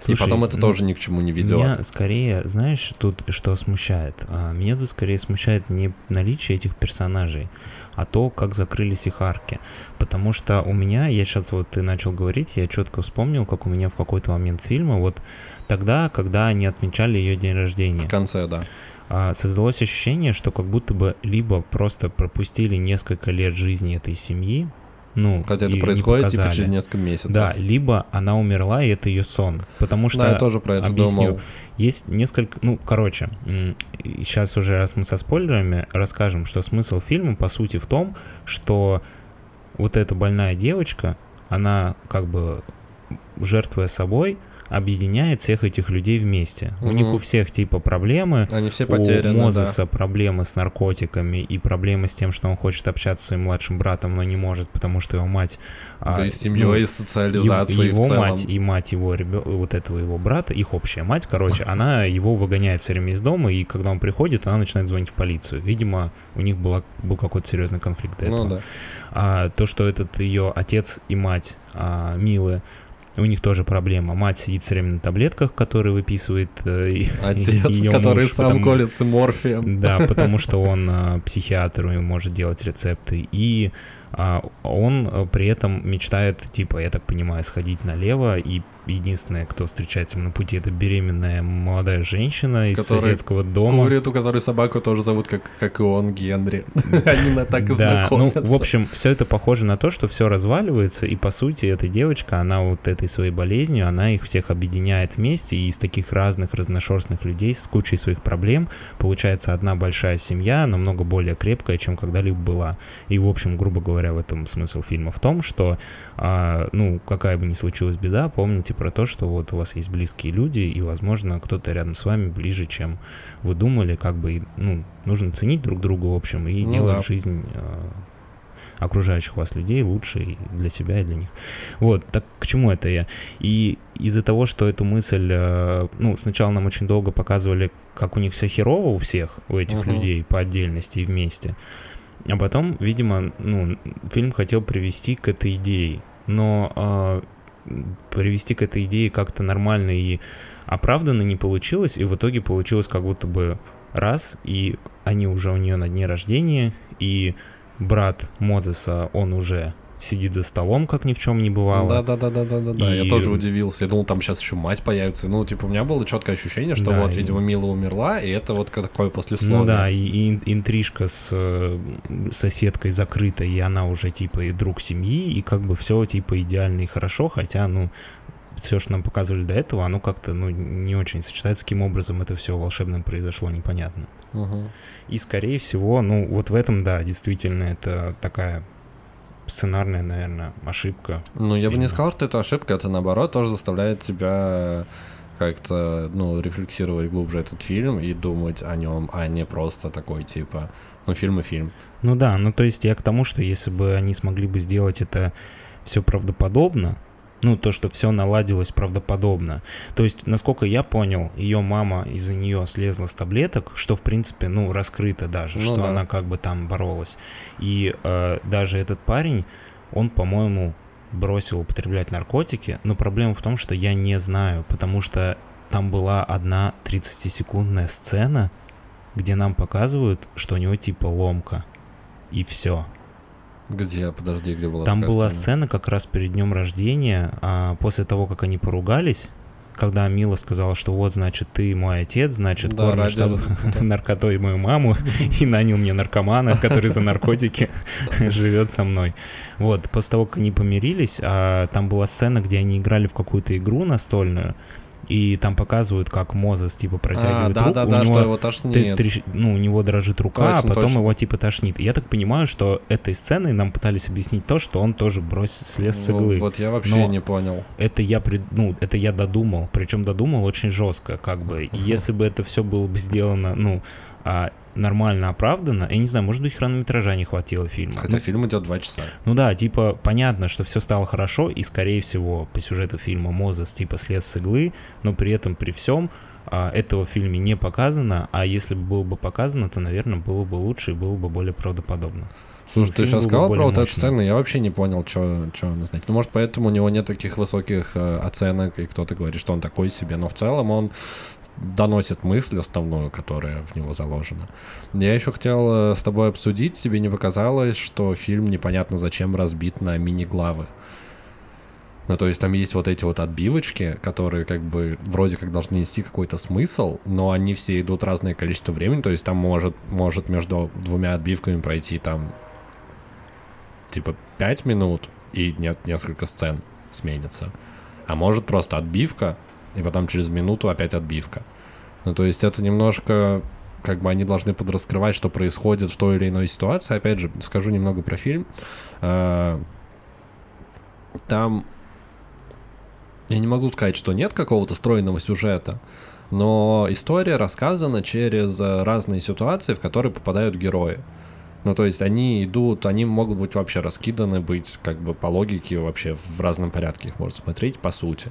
Слушай, и потом это ну, тоже ни к чему не ведет. Меня скорее, знаешь, тут что смущает? А, меня тут скорее смущает не наличие этих персонажей, а то, как закрылись их арки. Потому что у меня, я сейчас вот ты начал говорить, я четко вспомнил, как у меня в какой-то момент фильма, вот тогда, когда они отмечали ее день рождения. В конце, да. А, создалось ощущение, что как будто бы либо просто пропустили несколько лет жизни этой семьи, ну, Хотя это происходит типа через несколько месяцев. Да, либо она умерла, и это ее сон. Потому что, да, я тоже про это объясню, думал. Есть несколько, ну, короче, сейчас уже раз мы со спойлерами расскажем, что смысл фильма, по сути, в том, что вот эта больная девочка, она как бы жертвуя собой, объединяет всех этих людей вместе. Угу. У них у всех типа проблемы. Они все потеряны, У Мозеса да. проблемы с наркотиками и проблемы с тем, что он хочет общаться с своим младшим братом, но не может, потому что его мать... Да а, и с семьей, ну, и социализацией Его в целом. мать и мать его вот этого его брата, их общая мать, короче, она его выгоняет все время из дома, и когда он приходит, она начинает звонить в полицию. Видимо, у них была, был какой-то серьезный конфликт до ну этого. Ну, да. а, то, что этот ее отец и мать а, Милы у них тоже проблема. Мать сидит все время на таблетках, которые выписывает э, Отец, который муж, сам потому, колется морфием. Да, потому что он э, психиатр, и может делать рецепты. И а, он э, при этом мечтает, типа, я так понимаю, сходить налево и единственная, кто встречается на пути, это беременная молодая женщина из Который соседского дома. Курит, у которой собаку тоже зовут, как, как и он, Генри. Они на так и знакомятся. Ну, в общем, все это похоже на то, что все разваливается, и по сути эта девочка, она вот этой своей болезнью, она их всех объединяет вместе, и из таких разных разношерстных людей с кучей своих проблем получается одна большая семья, намного более крепкая, чем когда-либо была. И, в общем, грубо говоря, в этом смысл фильма в том, что, а, ну, какая бы ни случилась беда, помните про то, что вот у вас есть близкие люди, и, возможно, кто-то рядом с вами ближе, чем вы думали, как бы, ну, нужно ценить друг друга, в общем, и ну, делать да. жизнь э, окружающих вас людей лучше и для себя, и для них. Вот, так к чему это я? И из-за того, что эту мысль, э, ну, сначала нам очень долго показывали, как у них все херово у всех, у этих uh-huh. людей по отдельности и вместе, а потом, видимо, ну, фильм хотел привести к этой идее. Но э, привести к этой идее как-то нормально и оправданно не получилось, и в итоге получилось как будто бы раз, и они уже у нее на дне рождения, и брат Мозеса, он уже сидит за столом, как ни в чем не бывало. Да, да, да, да, да, да, да. И... Я тоже удивился. Я думал, там сейчас еще мать появится. Ну, типа, у меня было четкое ощущение, что да, вот, и... видимо, Мила умерла, и это вот такое послесловие. Ну да, и, и интрижка с э, соседкой закрыта, и она уже типа и друг семьи, и как бы все типа идеально и хорошо, хотя, ну, все, что нам показывали до этого, оно как-то ну, не очень сочетается, каким образом это все волшебным произошло, непонятно. Угу. И, скорее всего, ну, вот в этом, да, действительно, это такая сценарная, наверное, ошибка. Ну, я бы не сказал, что это ошибка, это наоборот тоже заставляет тебя как-то, ну, рефлексировать глубже этот фильм и думать о нем, а не просто такой, типа, ну, фильм и фильм. Ну да, ну то есть я к тому, что если бы они смогли бы сделать это все правдоподобно, ну, то, что все наладилось правдоподобно. То есть, насколько я понял, ее мама из-за нее слезла с таблеток, что, в принципе, ну, раскрыто даже, ну, что да. она как бы там боролась. И э, даже этот парень, он, по-моему, бросил употреблять наркотики, но проблема в том, что я не знаю, потому что там была одна 30-секундная сцена, где нам показывают, что у него типа ломка. И все. Где, подожди, где была Там была сцена? сцена как раз перед днем рождения, а после того, как они поругались, когда Мила сказала, что вот, значит, ты мой отец, значит, да, кормишь там наркотой мою маму и нанял мне наркомана, который за наркотики живет со мной. Вот, после того, как они помирились, а там была сцена, где они играли в какую-то игру настольную, и там показывают, как Мозес, типа, протягивает а, да, руку. Да, да, него, что его тошнит. Трещ... Ну, у него дрожит рука, точно, а потом точно. его, типа, тошнит. И я так понимаю, что этой сценой нам пытались объяснить то, что он тоже бросил, слез с иглы. Вот я вообще Но не понял. Это я, пред... ну, это я додумал. Причем додумал очень жестко, как бы. Если бы это все было бы сделано, ну, а, нормально оправдано. Я не знаю, может быть, хронометража не хватило фильма. Хотя ну, фильм идет два часа. Ну да, типа, понятно, что все стало хорошо, и, скорее всего, по сюжету фильма Мозес, типа, слез с иглы, но при этом, при всем, а, этого в фильме не показано, а если бы было бы показано, то, наверное, было бы лучше и было бы более правдоподобно. Слушай, ты сейчас сказал про вот эту сцену, я вообще не понял, что она значит. Ну, может, поэтому у него нет таких высоких э, оценок, и кто-то говорит, что он такой себе, но в целом он доносит мысль основную, которая в него заложена. Я еще хотел э, с тобой обсудить, тебе не показалось, что фильм непонятно зачем разбит на мини-главы. Ну, то есть там есть вот эти вот отбивочки, которые как бы вроде как должны нести какой-то смысл, но они все идут разное количество времени, то есть там может, может между двумя отбивками пройти там типа 5 минут, и нет, несколько сцен сменится. А может просто отбивка, и потом через минуту опять отбивка. Ну, то есть это немножко как бы они должны подраскрывать, что происходит в той или иной ситуации. Опять же, скажу немного про фильм. А, там я не могу сказать, что нет какого-то стройного сюжета, но история рассказана через разные ситуации, в которые попадают герои. Ну, то есть они идут, они могут быть вообще раскиданы, быть как бы по логике вообще в разном порядке их можно смотреть, по сути.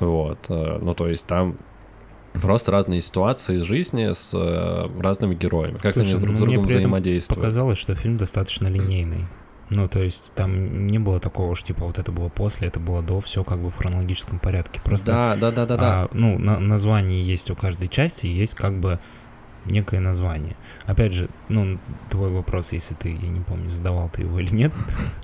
Вот. Э, ну, то есть там просто разные ситуации из жизни с э, разными героями. Как Слушай, они друг с ну, другом взаимодействуют. показалось, что фильм достаточно линейный. Ну, то есть там не было такого, что типа вот это было после, это было до, все как бы в хронологическом порядке. Просто, да, да, да, да, да. А, ну, на, название есть у каждой части, есть как бы некое название. Опять же, ну, твой вопрос, если ты, я не помню, задавал ты его или нет.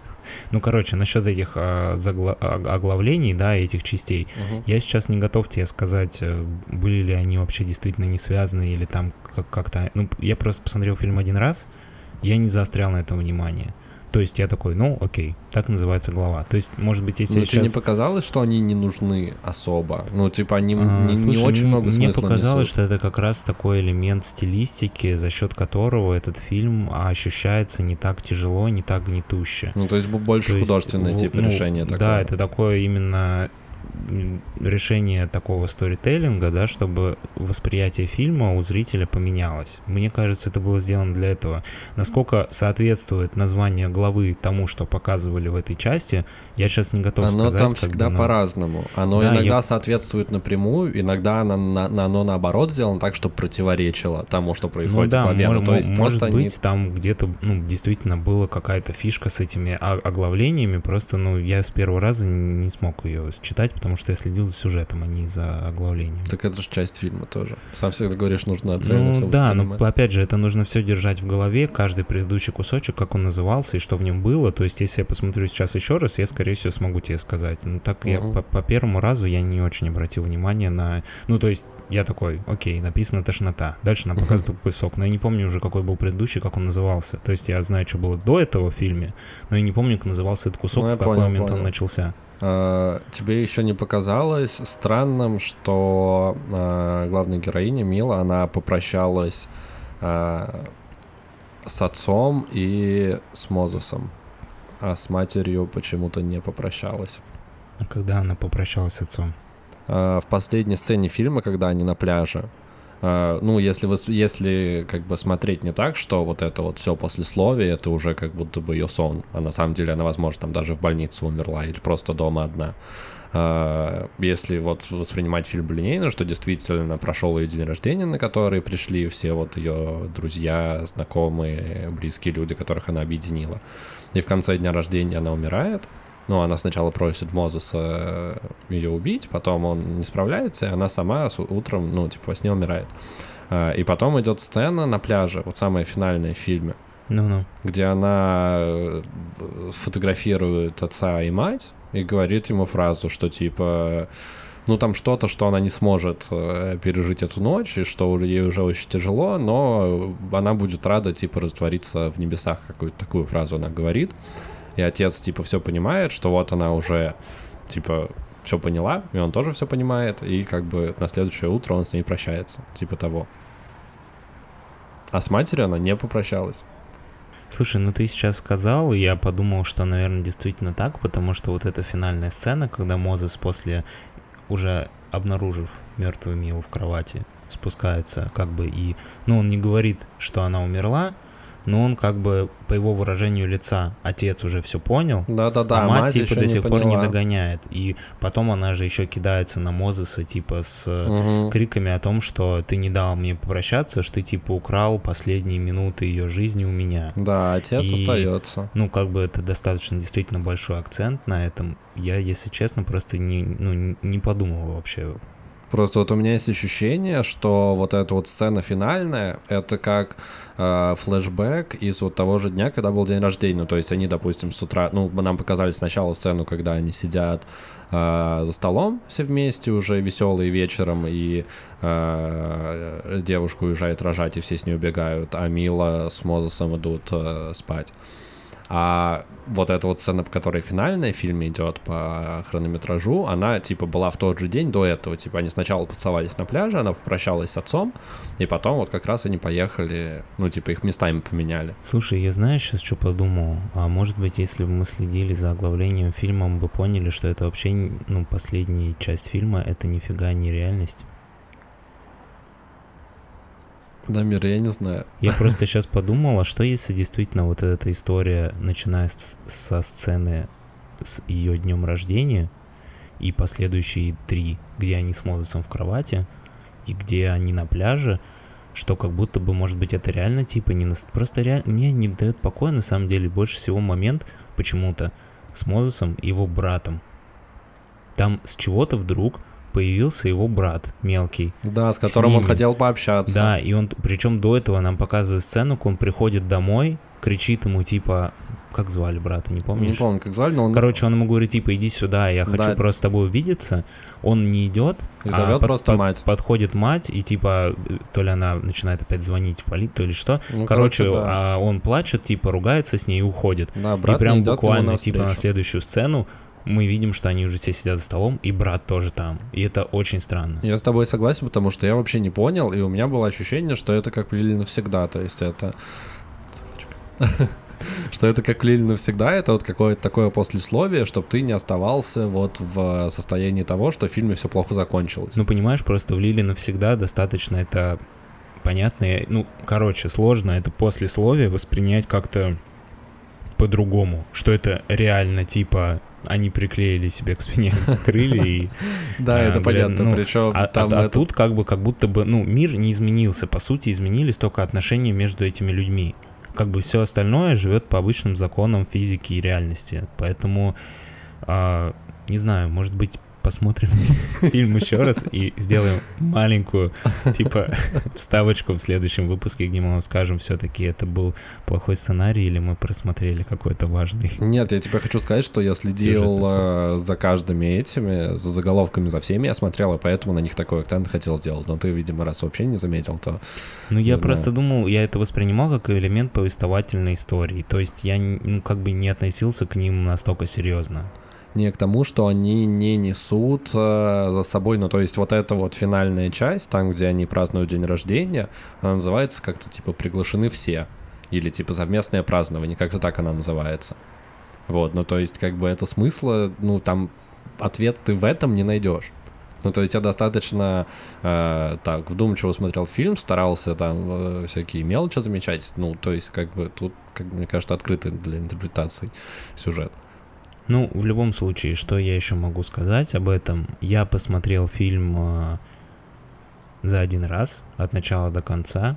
Ну, короче, насчет этих а, загла- а, оглавлений, да, этих частей, угу. я сейчас не готов тебе сказать, э, были ли они вообще действительно не связаны или там как-то... Ну, я просто посмотрел фильм один раз, я не заострял на этом внимание. То есть я такой, ну, окей, так называется глава. То есть, может быть, если ну, сейчас... тебе не показалось, что они не нужны особо? Ну, типа, они а, не, слушай, не очень много мне смысла Мне показалось, несут. что это как раз такой элемент стилистики, за счет которого этот фильм ощущается не так тяжело, не так гнетуще. Ну, то есть больше то художественное есть, типа ну, решение такое. Да, это такое именно решение такого сторителлинга, да, чтобы восприятие фильма у зрителя поменялось. Мне кажется, это было сделано для этого. Насколько соответствует название главы тому, что показывали в этой части, я сейчас не готов оно сказать. Оно там всегда оно... по-разному. Оно да, иногда я... соответствует напрямую, иногда оно, на, оно наоборот сделано так, чтобы противоречило тому, что происходит ну, да, в главе. Может, ну, то есть может просто быть, они... там где-то ну, действительно была какая-то фишка с этими оглавлениями, просто ну, я с первого раза не смог ее считать, потому что я следил за сюжетом, а не за оглавлением. Так это же часть фильма тоже. Сам всегда говоришь, нужно оценивать. Ну да, но опять же, это нужно все держать в голове, каждый предыдущий кусочек, как он назывался и что в нем было. То есть, если я посмотрю сейчас еще раз, я, скорее всего, смогу тебе сказать. Ну так uh-huh. я по, по первому разу я не очень обратил внимание на... Ну то есть, я такой, окей, написано тошнота. Дальше нам показывают какой сок. Но я не помню уже, какой был предыдущий, как он назывался. То есть я знаю, что было до этого в фильме, но я не помню, как назывался этот кусок, ну, в какой понял, момент понял. он начался. А, тебе еще не показалось странным, что а, главная героиня Мила, она попрощалась а, с отцом и с Мозесом, а с матерью почему-то не попрощалась. А когда она попрощалась с отцом? в последней сцене фильма, когда они на пляже, ну, если вы, если как бы смотреть не так, что вот это вот все послесловие, это уже как будто бы ее сон, а на самом деле она, возможно, там даже в больнице умерла или просто дома одна. Uh, если вот воспринимать фильм линейно, что действительно прошел ее день рождения, на который пришли все вот ее друзья, знакомые, близкие люди, которых она объединила. И в конце дня рождения она умирает, ну, она сначала просит Мозеса э, ее убить, потом он не справляется, и она сама утром, ну, типа, во сне умирает. А, и потом идет сцена на пляже, вот самая финальная в фильме, ну-ну. где она э, фотографирует отца и мать и говорит ему фразу, что типа ну там что-то, что она не сможет э, пережить эту ночь, и что ей уже очень тяжело, но она будет рада, типа, раствориться в небесах, какую-то такую фразу она говорит и отец, типа, все понимает, что вот она уже, типа, все поняла, и он тоже все понимает, и как бы на следующее утро он с ней прощается, типа того. А с матерью она не попрощалась. Слушай, ну ты сейчас сказал, и я подумал, что, наверное, действительно так, потому что вот эта финальная сцена, когда Мозес после, уже обнаружив мертвую Милу в кровати, спускается, как бы, и, ну, он не говорит, что она умерла, но он как бы по его выражению лица отец уже все понял, Да-да-да, а мать, мать типа до сих пор не догоняет. И потом она же еще кидается на Мозеса типа с Мгм. криками о том, что ты не дал мне попрощаться, что ты типа украл последние минуты ее жизни у меня. Да, отец И- остается. Ну, как бы это достаточно действительно большой акцент на этом. Я, если честно, просто не, ну, не подумал вообще. Просто вот у меня есть ощущение, что вот эта вот сцена финальная, это как э, флешбэк из вот того же дня, когда был день рождения. То есть они, допустим, с утра, ну, нам показали сначала сцену, когда они сидят э, за столом все вместе уже веселые вечером, и э, девушка уезжает рожать, и все с ней убегают, а Мила с Мозесом идут э, спать. А вот эта вот сцена, которая финальная в фильме идет по хронометражу, она, типа, была в тот же день до этого. Типа, они сначала поцеловались на пляже, она попрощалась с отцом, и потом вот как раз они поехали, ну, типа, их местами поменяли. Слушай, я знаю сейчас, что подумал. А может быть, если бы мы следили за оглавлением фильма, мы бы поняли, что это вообще, ну, последняя часть фильма, это нифига не реальность. Дамир, я не знаю. Я просто сейчас подумал, а что если действительно вот эта история, начиная с- со сцены с ее днем рождения и последующие три, где они с Мозесом в кровати и где они на пляже, что как будто бы, может быть, это реально типа не... нас- Просто реально... Мне не дает покоя, на самом деле, больше всего момент почему-то с Мозесом и его братом. Там с чего-то вдруг появился его брат мелкий, Да, с которым он ними. хотел пообщаться. да, и он, причем до этого нам показывают сцену, как он приходит домой, кричит ему типа, как звали брата, не помнишь? Не помню, как звали, но он Короче, он ему говорит, типа, иди сюда, я хочу Да. просто с тобой увидеться. Он не идет, И а зовет под- просто под- мать. Подходит мать, и типа, то ли она начинает опять звонить в полицию, то ли что. Ну, короче, да. а он плачет, типа, ругается с ней и уходит. Да, брат и прям буквально, типа, на следующую сцену мы видим, что они уже все сидят за столом, и брат тоже там. И это очень странно. Я с тобой согласен, потому что я вообще не понял, и у меня было ощущение, что это как в Лили навсегда, то есть это... Что это как в Лили навсегда, это вот какое-то такое послесловие, чтобы ты не оставался вот в состоянии того, что в фильме все плохо закончилось. Ну, понимаешь, просто в Лиле навсегда достаточно это понятно. и- Ну, короче, сложно это послесловие воспринять как-то по-другому. Что это реально, типа, они приклеили себе к спине крылья и... Да, а, это понятно, ну, причем А, там а- а тут как бы как будто бы, ну, мир не изменился. По сути, изменились только отношения между этими людьми. Как бы все остальное живет по обычным законам физики и реальности. Поэтому, не знаю, может быть, посмотрим фильм еще раз и сделаем маленькую, типа, вставочку в следующем выпуске, где мы вам скажем, все-таки это был плохой сценарий или мы просмотрели какой-то важный. Нет, я тебе хочу сказать, что я следил э, за каждыми этими, за заголовками, за всеми я смотрел, и поэтому на них такой акцент хотел сделать. Но ты, видимо, раз вообще не заметил, то... Ну, я просто думал, я это воспринимал как элемент повествовательной истории. То есть я, ну, как бы не относился к ним настолько серьезно. Не к тому, что они не несут э, за собой, ну то есть вот эта вот финальная часть, там, где они празднуют день рождения, она называется как-то типа «Приглашены все» или типа «Совместное празднование», как-то так она называется. Вот, ну то есть как бы это смысла, ну там ответ ты в этом не найдешь. Ну, то есть я достаточно э, так вдумчиво смотрел фильм, старался там э, всякие мелочи замечать. Ну, то есть, как бы тут, как мне кажется, открытый для интерпретаций сюжет. Ну, в любом случае, что я еще могу сказать об этом? Я посмотрел фильм а, за один раз, от начала до конца,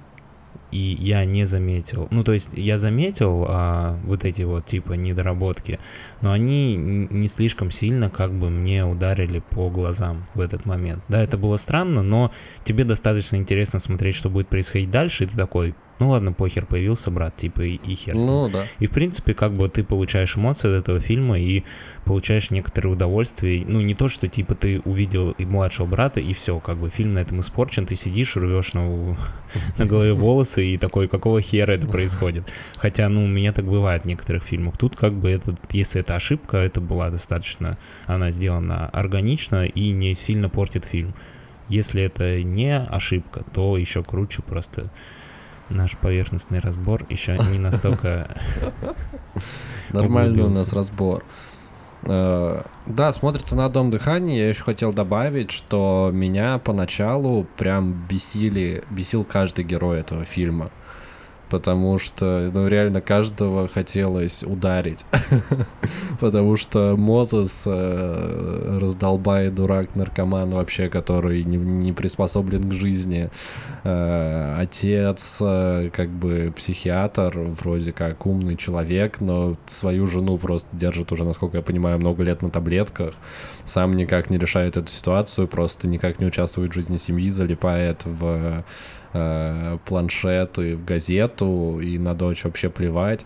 и я не заметил, ну, то есть я заметил а, вот эти вот типа недоработки, но они не слишком сильно как бы мне ударили по глазам в этот момент. Да, это было странно, но тебе достаточно интересно смотреть, что будет происходить дальше, и ты такой, ну ладно, похер, появился брат, типа, и, и хер. с ним». Ну, да. И, в принципе, как бы ты получаешь эмоции от этого фильма и получаешь некоторое удовольствие. Ну, не то, что, типа, ты увидел и младшего брата, и все, как бы фильм на этом испорчен, ты сидишь, рвешь на, на голове волосы и такой, какого хера это происходит. Хотя, ну, у меня так бывает в некоторых фильмах. Тут, как бы, это, если это ошибка, это была достаточно, она сделана органично и не сильно портит фильм. Если это не ошибка, то еще круче просто наш поверхностный разбор еще не настолько Нормальный у нас разбор. Э, да, смотрится на одном дыхании. Я еще хотел добавить, что меня поначалу прям бесили, бесил каждый герой этого фильма потому что, ну, реально каждого хотелось ударить. потому что Мозес э, раздолбай дурак, наркоман вообще, который не, не приспособлен к жизни. Э, отец, э, как бы психиатр, вроде как умный человек, но свою жену просто держит уже, насколько я понимаю, много лет на таблетках. Сам никак не решает эту ситуацию, просто никак не участвует в жизни семьи, залипает в э, планшет в газету, и на дочь вообще плевать.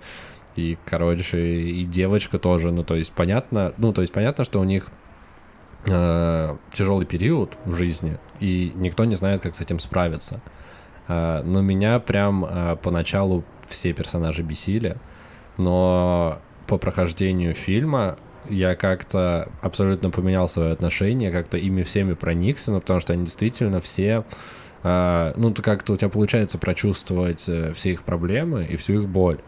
И, короче, и девочка тоже, ну, то есть понятно, ну, то есть понятно, что у них э, тяжелый период в жизни, и никто не знает, как с этим справиться. Э, но меня прям э, поначалу все персонажи бесили, но по прохождению фильма я как-то абсолютно поменял свое отношение, как-то ими всеми проникся, ну, потому что они действительно все ну, то как-то у тебя получается прочувствовать э, все их проблемы и всю их боль,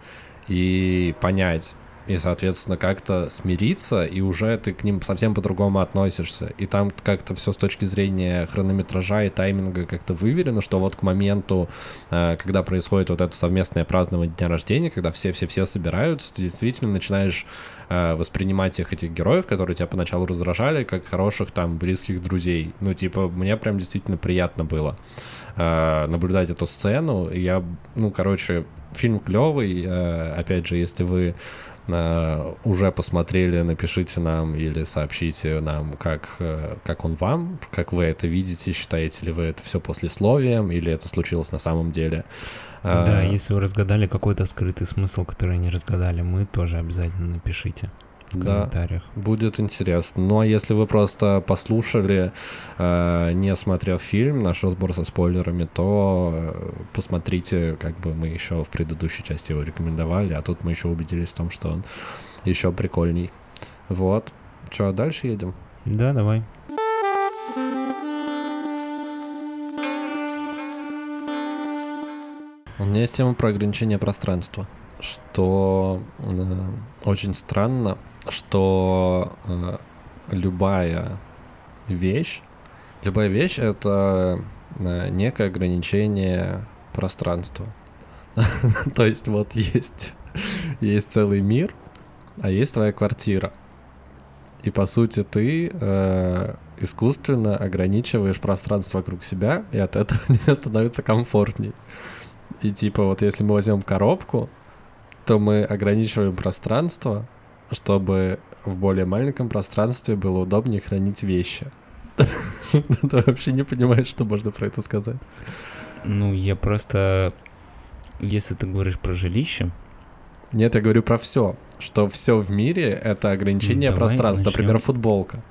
и понять, и, соответственно, как-то смириться, и уже ты к ним совсем по-другому относишься. И там как-то все с точки зрения хронометража и тайминга как-то выверено, что вот к моменту, э, когда происходит вот это совместное празднование дня рождения, когда все-все-все собираются, ты действительно начинаешь э, воспринимать всех этих героев, которые тебя поначалу раздражали, как хороших там близких друзей. Ну, типа, мне прям действительно приятно было э, наблюдать эту сцену. Я, ну, короче, фильм клевый. Опять же, если вы уже посмотрели, напишите нам или сообщите нам, как, э, как он вам, как вы это видите, считаете ли вы это все послесловием или это случилось на самом деле. Да, э, если вы разгадали какой-то скрытый смысл, который не разгадали, мы тоже обязательно напишите в комментариях. Да, будет интересно. Ну а если вы просто послушали, э, не смотрев фильм, наш разбор со спойлерами, то э, посмотрите, как бы мы еще в предыдущей части его рекомендовали, а тут мы еще убедились в том, что он еще прикольней. Вот. Что, дальше едем? Да, давай. У меня есть тема про ограничение пространства, что э, очень странно, что э, любая вещь, любая вещь это э, некое ограничение пространства. То есть вот есть, есть целый мир, а есть твоя квартира. И по сути ты э, искусственно ограничиваешь пространство вокруг себя, и от этого тебе становится комфортней. И типа вот если мы возьмем коробку, то мы ограничиваем пространство, чтобы в более маленьком пространстве было удобнее хранить вещи. Ты вообще не понимаешь, что можно про это сказать. Ну, я просто... Если ты говоришь про жилище... Нет, я говорю про все. Что все в мире — это ограничение пространства. Например, футболка.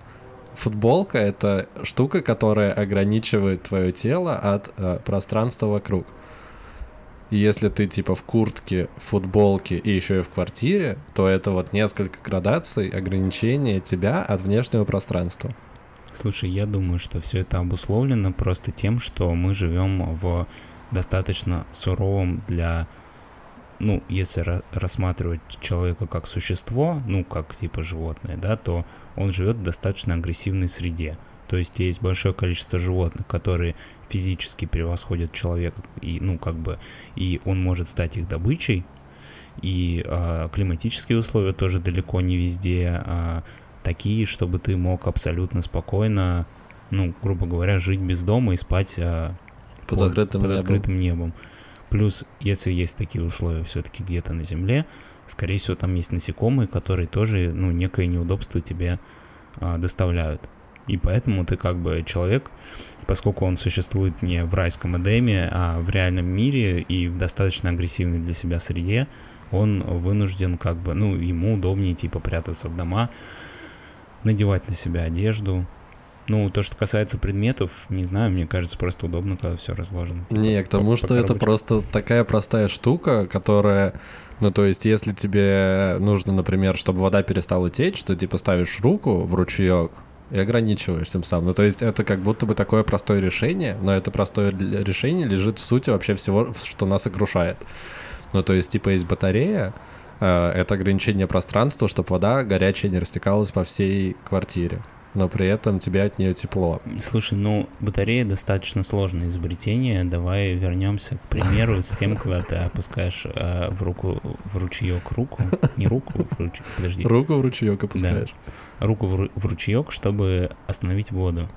Футболка — это штука, которая ограничивает твое тело от э, пространства вокруг. Если ты типа в куртке, футболке и еще и в квартире, то это вот несколько градаций ограничения тебя от внешнего пространства. Слушай, я думаю, что все это обусловлено просто тем, что мы живем в достаточно суровом для, ну, если рассматривать человека как существо, ну, как типа животное, да, то он живет в достаточно агрессивной среде. То есть есть большое количество животных, которые физически превосходят человека, и, ну, как бы, и он может стать их добычей, и э, климатические условия тоже далеко не везде э, такие, чтобы ты мог абсолютно спокойно, ну, грубо говоря, жить без дома и спать э, под, под, открытым, под небом. открытым небом. Плюс, если есть такие условия все-таки где-то на Земле, скорее всего, там есть насекомые, которые тоже, ну, некое неудобство тебе э, доставляют. И поэтому ты как бы человек, поскольку он существует не в райском Эдеме, а в реальном мире и в достаточно агрессивной для себя среде, он вынужден как бы, ну, ему удобнее типа прятаться в дома, надевать на себя одежду. Ну, то, что касается предметов, не знаю, мне кажется, просто удобно, когда все разложено. Типа, не, к тому, по, что по это просто такая простая штука, которая, ну, то есть, если тебе нужно, например, чтобы вода перестала течь, то типа ставишь руку в ручеек, и ограничиваешь тем самым. Ну, то есть это как будто бы такое простое решение, но это простое решение лежит в сути вообще всего, что нас окружает. Ну, то есть, типа, есть батарея, э, это ограничение пространства, чтобы вода горячая не растекалась по всей квартире но при этом тебе от нее тепло. Слушай, ну батарея достаточно сложное изобретение. Давай вернемся к примеру с тем, когда ты опускаешь э, в руку в ручеек руку, не руку в ручеек, подожди. Руку в ручеек опускаешь. Да. Руку в, в ручеек, чтобы остановить воду.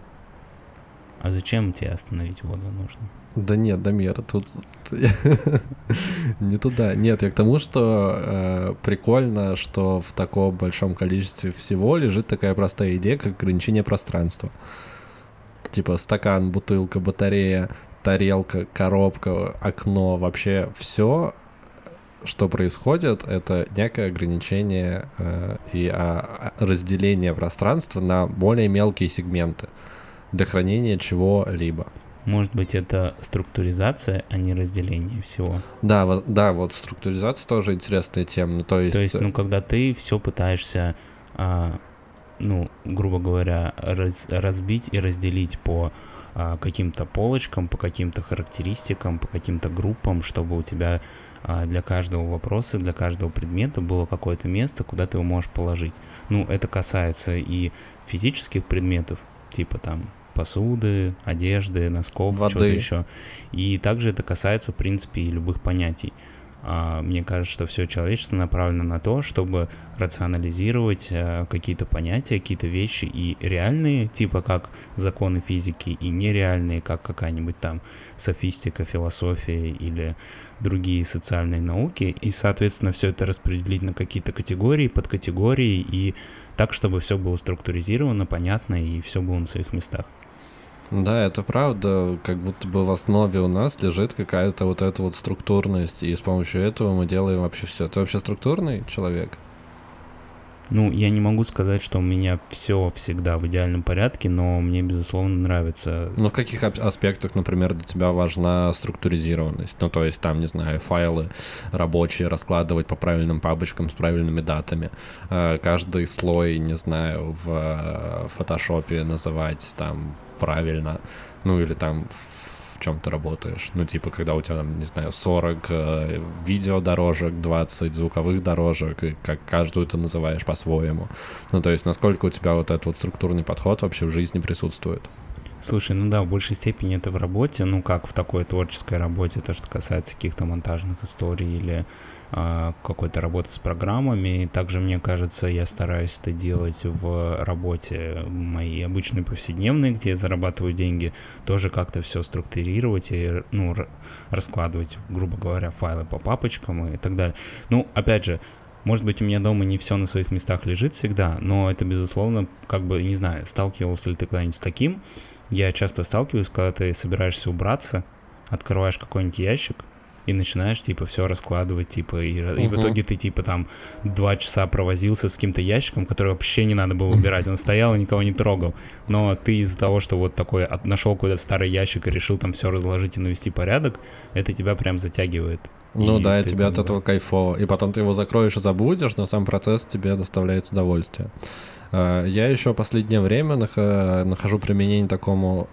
А зачем тебе остановить воду нужно? Да нет, Дамир, тут не туда. Нет, я к тому, что э, прикольно, что в таком большом количестве всего лежит такая простая идея, как ограничение пространства. Типа стакан, бутылка, батарея, тарелка, коробка, окно, вообще все, что происходит, это некое ограничение э, и а, а разделение пространства на более мелкие сегменты для хранения чего-либо. Может быть, это структуризация, а не разделение всего. Да, вот, да, вот структуризация тоже интересная тема. Ну, то есть, то есть ну, когда ты все пытаешься, а, ну, грубо говоря, раз, разбить и разделить по а, каким-то полочкам, по каким-то характеристикам, по каким-то группам, чтобы у тебя для каждого вопроса, для каждого предмета было какое-то место, куда ты его можешь положить. Ну, это касается и физических предметов, типа там посуды, одежды, носков, чего-то еще. И также это касается, в принципе, и любых понятий. А, мне кажется, что все человечество направлено на то, чтобы рационализировать а, какие-то понятия, какие-то вещи и реальные, типа как законы физики, и нереальные, как какая-нибудь там софистика, философия или другие социальные науки, и, соответственно, все это распределить на какие-то категории, подкатегории, и так, чтобы все было структуризировано, понятно, и все было на своих местах. Да, это правда, как будто бы в основе у нас лежит какая-то вот эта вот структурность, и с помощью этого мы делаем вообще все. Ты вообще структурный человек? Ну, я не могу сказать, что у меня все всегда в идеальном порядке, но мне, безусловно, нравится. Ну, в каких аспектах, например, для тебя важна структуризированность? Ну, то есть там, не знаю, файлы рабочие раскладывать по правильным папочкам с правильными датами. Э, каждый слой, не знаю, в э, фотошопе называть там правильно, ну или там чем ты работаешь. Ну, типа, когда у тебя, там, не знаю, 40 э, видеодорожек, 20 звуковых дорожек, и как каждую ты называешь по-своему. Ну, то есть, насколько у тебя вот этот вот структурный подход вообще в жизни присутствует? Слушай, ну да, в большей степени это в работе, ну как в такой творческой работе, то, что касается каких-то монтажных историй или какой-то работы с программами. Также, мне кажется, я стараюсь это делать в работе моей обычной повседневной, где я зарабатываю деньги, тоже как-то все структурировать и, ну, раскладывать, грубо говоря, файлы по папочкам и так далее. Ну, опять же, может быть, у меня дома не все на своих местах лежит всегда, но это, безусловно, как бы, не знаю, сталкивался ли ты когда-нибудь с таким, я часто сталкиваюсь, когда ты собираешься убраться, открываешь какой-нибудь ящик, и начинаешь, типа, все раскладывать, типа, и, угу. и в итоге ты, типа, там два часа провозился с каким-то ящиком, который вообще не надо было убирать, он стоял и никого не трогал, но ты из-за того, что вот такой нашел какой-то старый ящик и решил там все разложить и навести порядок, это тебя прям затягивает. Ну и да, тебе от этого кайфово, и потом ты его закроешь и забудешь, но сам процесс тебе доставляет удовольствие. А, я еще последнее время нахожу применение такому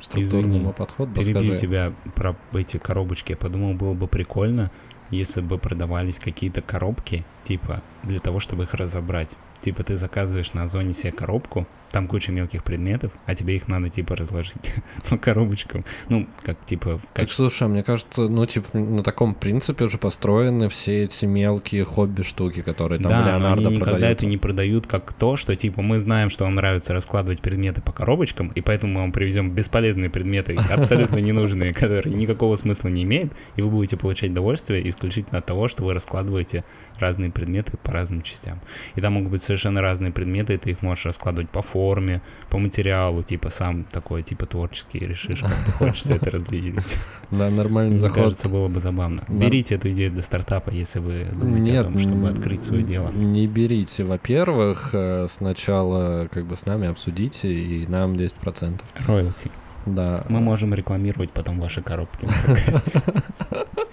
структурному Извини, подходу. Перебью тебя про эти коробочки. Я подумал, было бы прикольно, если бы продавались какие-то коробки, типа, для того, чтобы их разобрать. Типа ты заказываешь на зоне себе коробку, там куча мелких предметов, а тебе их надо, типа, разложить по коробочкам. Ну, как, типа... Как... Так, слушай, а мне кажется, ну, типа, на таком принципе уже построены все эти мелкие хобби-штуки, которые там да, Леонардо но они никогда это не продают как то, что, типа, мы знаем, что вам нравится раскладывать предметы по коробочкам, и поэтому мы вам привезем бесполезные предметы, абсолютно ненужные, которые никакого смысла не имеют, и вы будете получать удовольствие исключительно от того, что вы раскладываете разные предметы по разным частям. И там могут быть совершенно разные предметы, и ты их можешь раскладывать по форме, по материалу, типа сам такой, типа творческий решишь, как ты хочешь все это разделить. Да, нормальный заход. Мне кажется, было бы забавно. Берите эту идею для стартапа, если вы думаете о том, чтобы открыть свое дело. Не берите. Во-первых, э, сначала как бы с нами обсудите, и нам 10%. Роялти. Да. Мы можем рекламировать потом ваши коробки.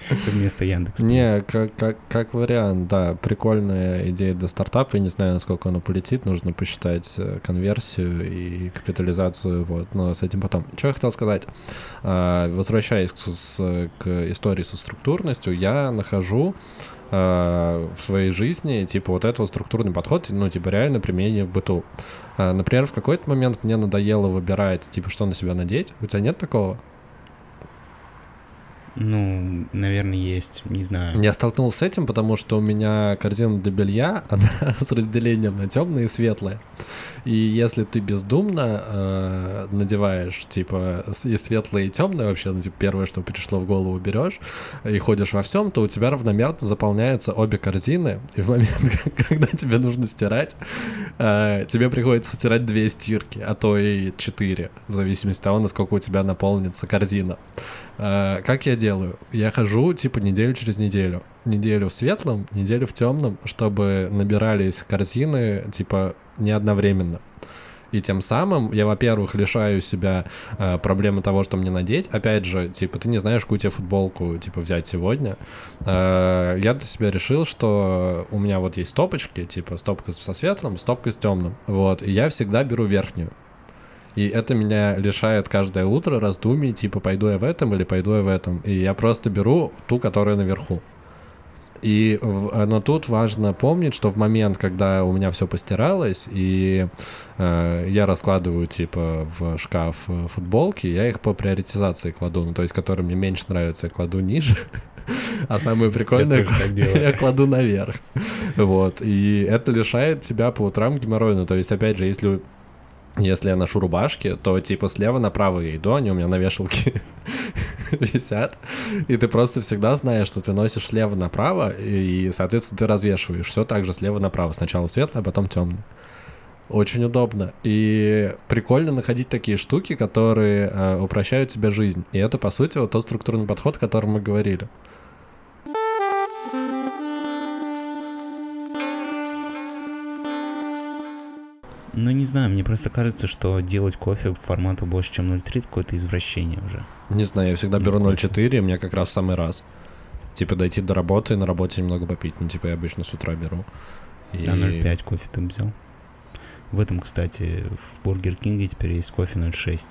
Вместо Яндекс. Не, как, как, как вариант, да, прикольная идея для стартапа. Я не знаю, насколько она полетит. Нужно посчитать э, конверсию и капитализацию. Вот, но с этим потом. Что я хотел сказать? А, возвращаясь к, к истории со структурностью, я нахожу э, в своей жизни, типа, вот этого структурный подход, ну, типа, реально применение в быту. Э, например, в какой-то момент мне надоело выбирать, типа, что на себя надеть. У тебя нет такого? Ну, наверное, есть, не знаю. Я столкнулся с этим, потому что у меня корзина для белья, она с разделением на темное и светлое. И если ты бездумно э, надеваешь, типа, и светлое, и темное вообще, ну, типа, первое, что пришло в голову, берешь, и ходишь во всем, то у тебя равномерно заполняются обе корзины, и в момент, когда тебе нужно стирать, э, тебе приходится стирать две стирки, а то и четыре, в зависимости от того, насколько у тебя наполнится корзина. Э, как я делаю? Я хожу, типа, неделю через неделю. Неделю в светлом, неделю в темном, чтобы набирались корзины, типа, не одновременно. И тем самым я, во-первых, лишаю себя э, проблемы того, что мне надеть. Опять же, типа, ты не знаешь, какую тебе футболку, типа, взять сегодня. Э, я для себя решил, что у меня вот есть стопочки, типа, стопка со светлым, стопка с темным. Вот, и я всегда беру верхнюю. И это меня лишает каждое утро раздумий, типа, пойду я в этом или пойду я в этом. И я просто беру ту, которая наверху. И, но тут важно помнить, что в момент, когда у меня все постиралось, и э, я раскладываю, типа, в шкаф э, футболки, я их по приоритизации кладу, ну, то есть, которые мне меньше нравятся, я кладу ниже, а самые прикольные я кладу наверх. Вот, и это лишает тебя по утрам геморроя, ну, то есть, опять же, если если я ношу рубашки, то типа слева направо я иду, они у меня на вешалке висят, и ты просто всегда знаешь, что ты носишь слева направо, и, соответственно, ты развешиваешь все так же слева направо. Сначала светлое, а потом темное. Очень удобно. И прикольно находить такие штуки, которые э, упрощают тебе жизнь. И это, по сути, вот тот структурный подход, о котором мы говорили. Ну, не знаю, мне просто кажется, что делать кофе формата больше, чем 0,3, какое-то извращение уже. Не знаю, я всегда беру 0,4, мне как раз в самый раз. Типа дойти до работы и на работе немного попить. Ну, типа я обычно с утра беру. И... А 0,5 кофе ты взял? В этом, кстати, в Бургер Кинге теперь есть кофе 0,6.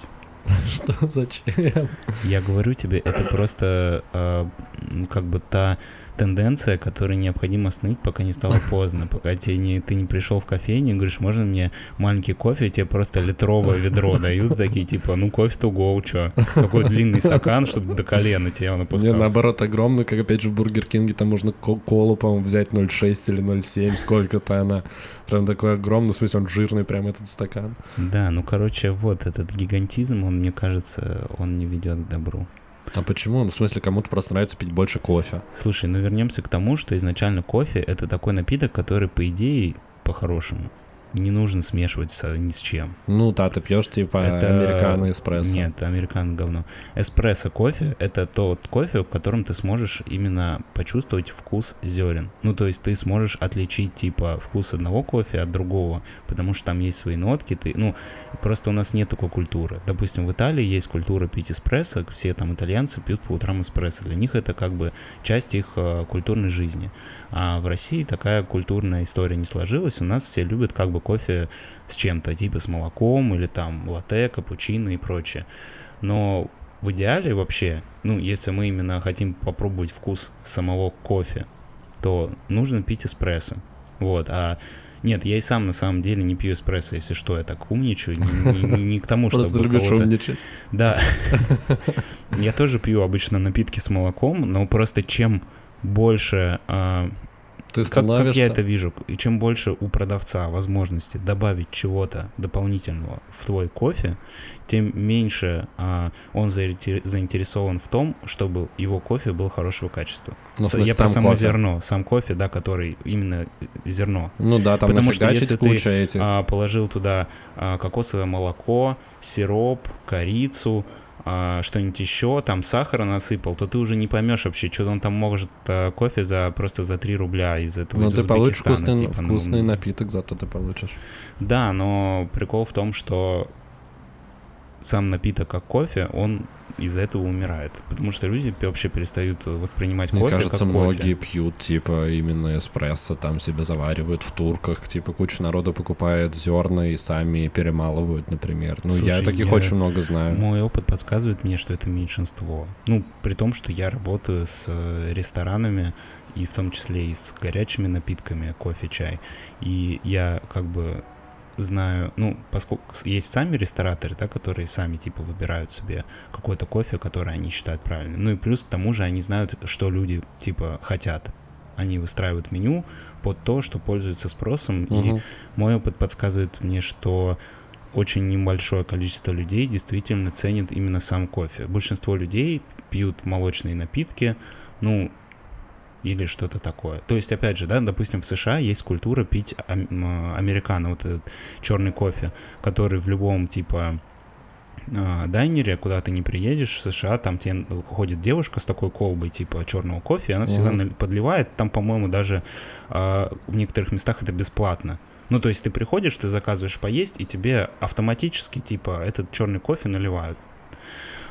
Что? Зачем? Я говорю тебе, это просто э, как бы та тенденция, которую необходимо остановить, пока не стало поздно, пока тебе не, ты не пришел в кофейню и говоришь, можно мне маленький кофе, тебе просто литровое ведро дают, такие типа, ну кофе-то гоу, чё? Такой длинный стакан, чтобы до колена тебе он опускался. Не, наоборот, огромный, как опять же в Бургер Кинге, там можно колу, по-моему, взять 0,6 или 0,7, сколько-то она. Прям такой огромный, в смысле, он жирный прям этот стакан. Да, ну короче, вот этот гигантизм, он, мне кажется, он не ведет к добру. А почему? Ну, в смысле, кому-то просто нравится пить больше кофе. Слушай, ну вернемся к тому, что изначально кофе это такой напиток, который, по идее, по-хорошему, не нужно смешивать с, ни с чем. Ну да, ты пьешь типа это... американо эспрессо. Нет, американо говно. Эспрессо кофе — это тот кофе, в котором ты сможешь именно почувствовать вкус зерен. Ну то есть ты сможешь отличить типа вкус одного кофе от другого, потому что там есть свои нотки. Ты, ну просто у нас нет такой культуры. Допустим, в Италии есть культура пить эспрессо, все там итальянцы пьют по утрам эспрессо. Для них это как бы часть их э, культурной жизни. А в России такая культурная история не сложилась. У нас все любят как бы кофе с чем-то, типа с молоком или там латте, капучино и прочее. Но в идеале вообще, ну, если мы именно хотим попробовать вкус самого кофе, то нужно пить эспрессо. Вот, а нет, я и сам на самом деле не пью эспрессо, если что, я так умничаю, не, не, не к тому, чтобы Просто любишь умничать. Да. Я тоже пью обычно напитки с молоком, но просто чем больше а, ты становишься... Как, как я это вижу, и чем больше у продавца возможности добавить чего-то дополнительного в твой кофе, тем меньше а, он заинтересован в том, чтобы его кофе был хорошего качества. Ну, смысле, я про само кофе. зерно, сам кофе, да, который именно зерно. Ну да, там Потому что если куча ты этих. А, положил туда а, кокосовое молоко, сироп, корицу, а, что-нибудь еще, там сахара насыпал, то ты уже не поймешь вообще, что он там может а, кофе за просто за 3 рубля из этого Ну из ты получишь вкусный, типа, вкусный ну, напиток, зато ты получишь. Да, но прикол в том, что сам напиток как кофе, он из-за этого умирает. Потому что люди вообще перестают воспринимать Мне кофе кажется, как многие кофе. пьют, типа, именно эспрессо, там себе заваривают в турках, типа, куча народа покупает зерна и сами перемалывают, например. Ну, я Слушай, таких я- очень много знаю. Мой опыт подсказывает мне, что это меньшинство. Ну, при том, что я работаю с э, ресторанами, и в том числе и с горячими напитками, кофе, чай. И я как бы знаю, ну, поскольку есть сами рестораторы, да, которые сами, типа, выбирают себе какой-то кофе, который они считают правильным. Ну и плюс к тому же они знают, что люди, типа, хотят. Они выстраивают меню под то, что пользуется спросом, и Мгм. мой опыт подсказывает мне, что очень небольшое количество людей действительно ценит именно сам кофе. Большинство людей пьют молочные напитки, ну, или что-то такое. То есть, опять же, да, допустим, в США есть культура пить м, американо, вот этот черный кофе, который в любом, типа, а, дайнере, куда ты не приедешь, в США, там тебе ходит девушка с такой колбой, типа, черного кофе, и она всегда наль- подливает, там, по-моему, даже а, в некоторых местах это бесплатно. Ну, то есть ты приходишь, ты заказываешь поесть, и тебе автоматически, типа, этот черный кофе наливают.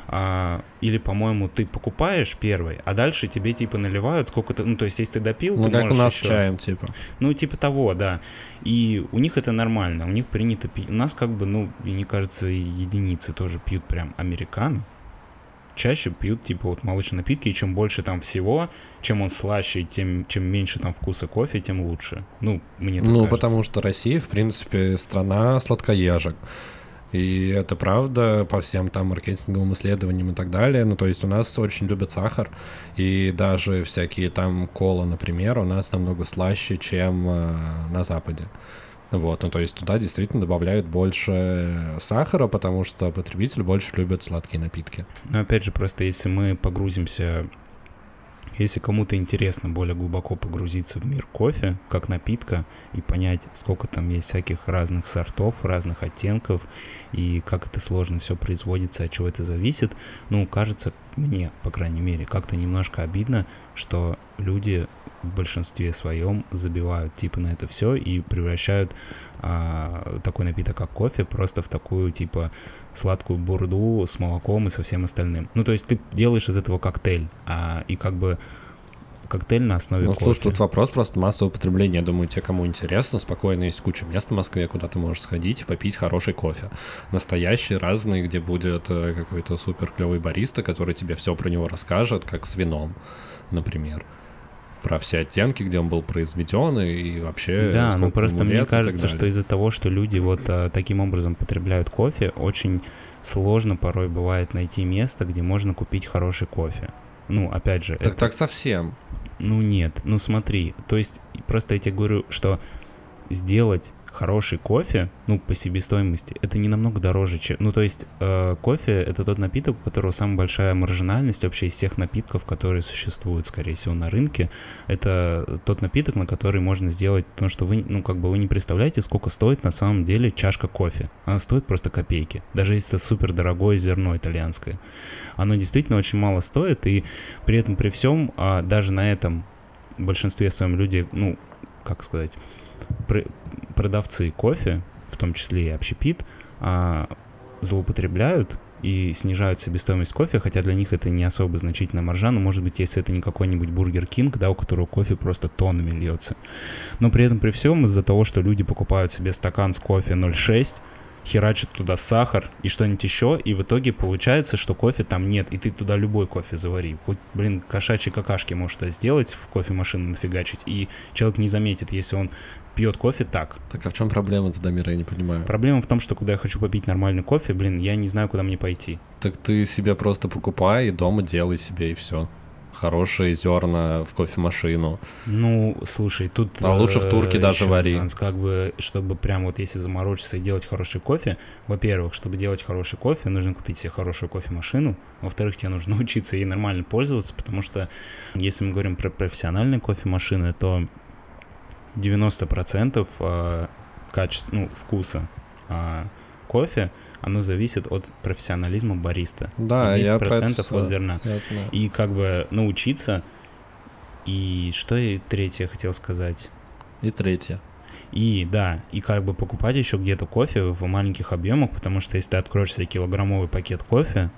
А, или, по-моему, ты покупаешь первый, а дальше тебе, типа, наливают сколько-то... Ну, то есть, если ты допил, Ну, ты как у нас еще- чаем, типа. ну, типа того, да. И у них это нормально, у них принято пить. У нас как бы, ну, мне кажется, единицы тоже пьют прям американо. Чаще пьют, типа, вот молочные напитки, и чем больше там всего, чем он слаще, тем, чем меньше там вкуса кофе, тем лучше. Ну, мне так Ну, кажется. потому что Россия, в принципе, страна сладкоежек. И это правда по всем там маркетинговым исследованиям и так далее. Ну, то есть у нас очень любят сахар, и даже всякие там кола, например, у нас намного слаще, чем э, на Западе. Вот, ну то есть туда действительно добавляют больше сахара, потому что потребитель больше любит сладкие напитки. Но опять же, просто если мы погрузимся, если кому-то интересно более глубоко погрузиться в мир кофе, как напитка, и понять, сколько там есть всяких разных сортов, разных оттенков, и как это сложно все производится, от чего это зависит, ну, кажется мне, по крайней мере, как-то немножко обидно, что люди в большинстве своем забивают типа на это все и превращают а, такой напиток, как кофе, просто в такую, типа, сладкую бурду с молоком и со всем остальным. Ну, то есть ты делаешь из этого коктейль, а, и как бы коктейль на основе Ну, слушай, тут вопрос просто массового потребления. Я думаю, те, кому интересно, спокойно есть куча мест в Москве, куда ты можешь сходить и попить хороший кофе. Настоящий, разный, где будет э, какой-то супер клевый бариста, который тебе все про него расскажет, как с вином, например. Про все оттенки, где он был произведен и, вообще Да, ну просто мне кажется, что из-за того, что люди вот а, таким образом потребляют кофе, очень сложно порой бывает найти место, где можно купить хороший кофе. Ну, опять же, Так это- так совсем. ну нет, ну смотри, то есть просто я тебе говорю, что сделать хороший кофе, ну, по себестоимости, это не намного дороже, чем... Ну, то есть э, кофе — это тот напиток, у которого самая большая маржинальность вообще из всех напитков, которые существуют, скорее всего, на рынке. Это тот напиток, на который можно сделать, потому что вы, ну, как бы вы не представляете, сколько стоит на самом деле чашка кофе. Она стоит просто копейки, даже если это супер дорогое зерно итальянское. Оно действительно очень мало стоит, и при этом, при всем, а, даже на этом большинстве своем люди, ну, как сказать, продавцы кофе, в том числе и общепит, а, злоупотребляют и снижают себестоимость кофе, хотя для них это не особо значительная маржа, но может быть, если это не какой-нибудь Бургер Кинг, да, у которого кофе просто тоннами льется. Но при этом, при всем, из-за того, что люди покупают себе стакан с кофе 0,6, херачат туда сахар и что-нибудь еще, и в итоге получается, что кофе там нет, и ты туда любой кофе завари. Хоть, блин, кошачьи какашки может это сделать, в кофемашину нафигачить, и человек не заметит, если он пьет кофе так. Так а в чем проблема тогда, Мира, я не понимаю. Проблема в том, что когда я хочу попить нормальный кофе, блин, я не знаю, куда мне пойти. Так ты себе просто покупай и дома делай себе и все. Хорошие зерна в кофемашину. Ну, слушай, тут... А лучше в турке э, даже вари. Как бы, чтобы прям вот если заморочиться и делать хороший кофе, во-первых, чтобы делать хороший кофе, нужно купить себе хорошую кофемашину. Во-вторых, тебе нужно учиться ей нормально пользоваться, потому что если мы говорим про профессиональные кофемашины, то 90% э, качества, ну, вкуса э, кофе, оно зависит от профессионализма бариста. Да, И я про это 10% от зерна. я знаю. И как бы научиться. И что и третье хотел сказать. И третье. И да, и как бы покупать еще где-то кофе в маленьких объемах, потому что если ты откроешь себе килограммовый пакет кофе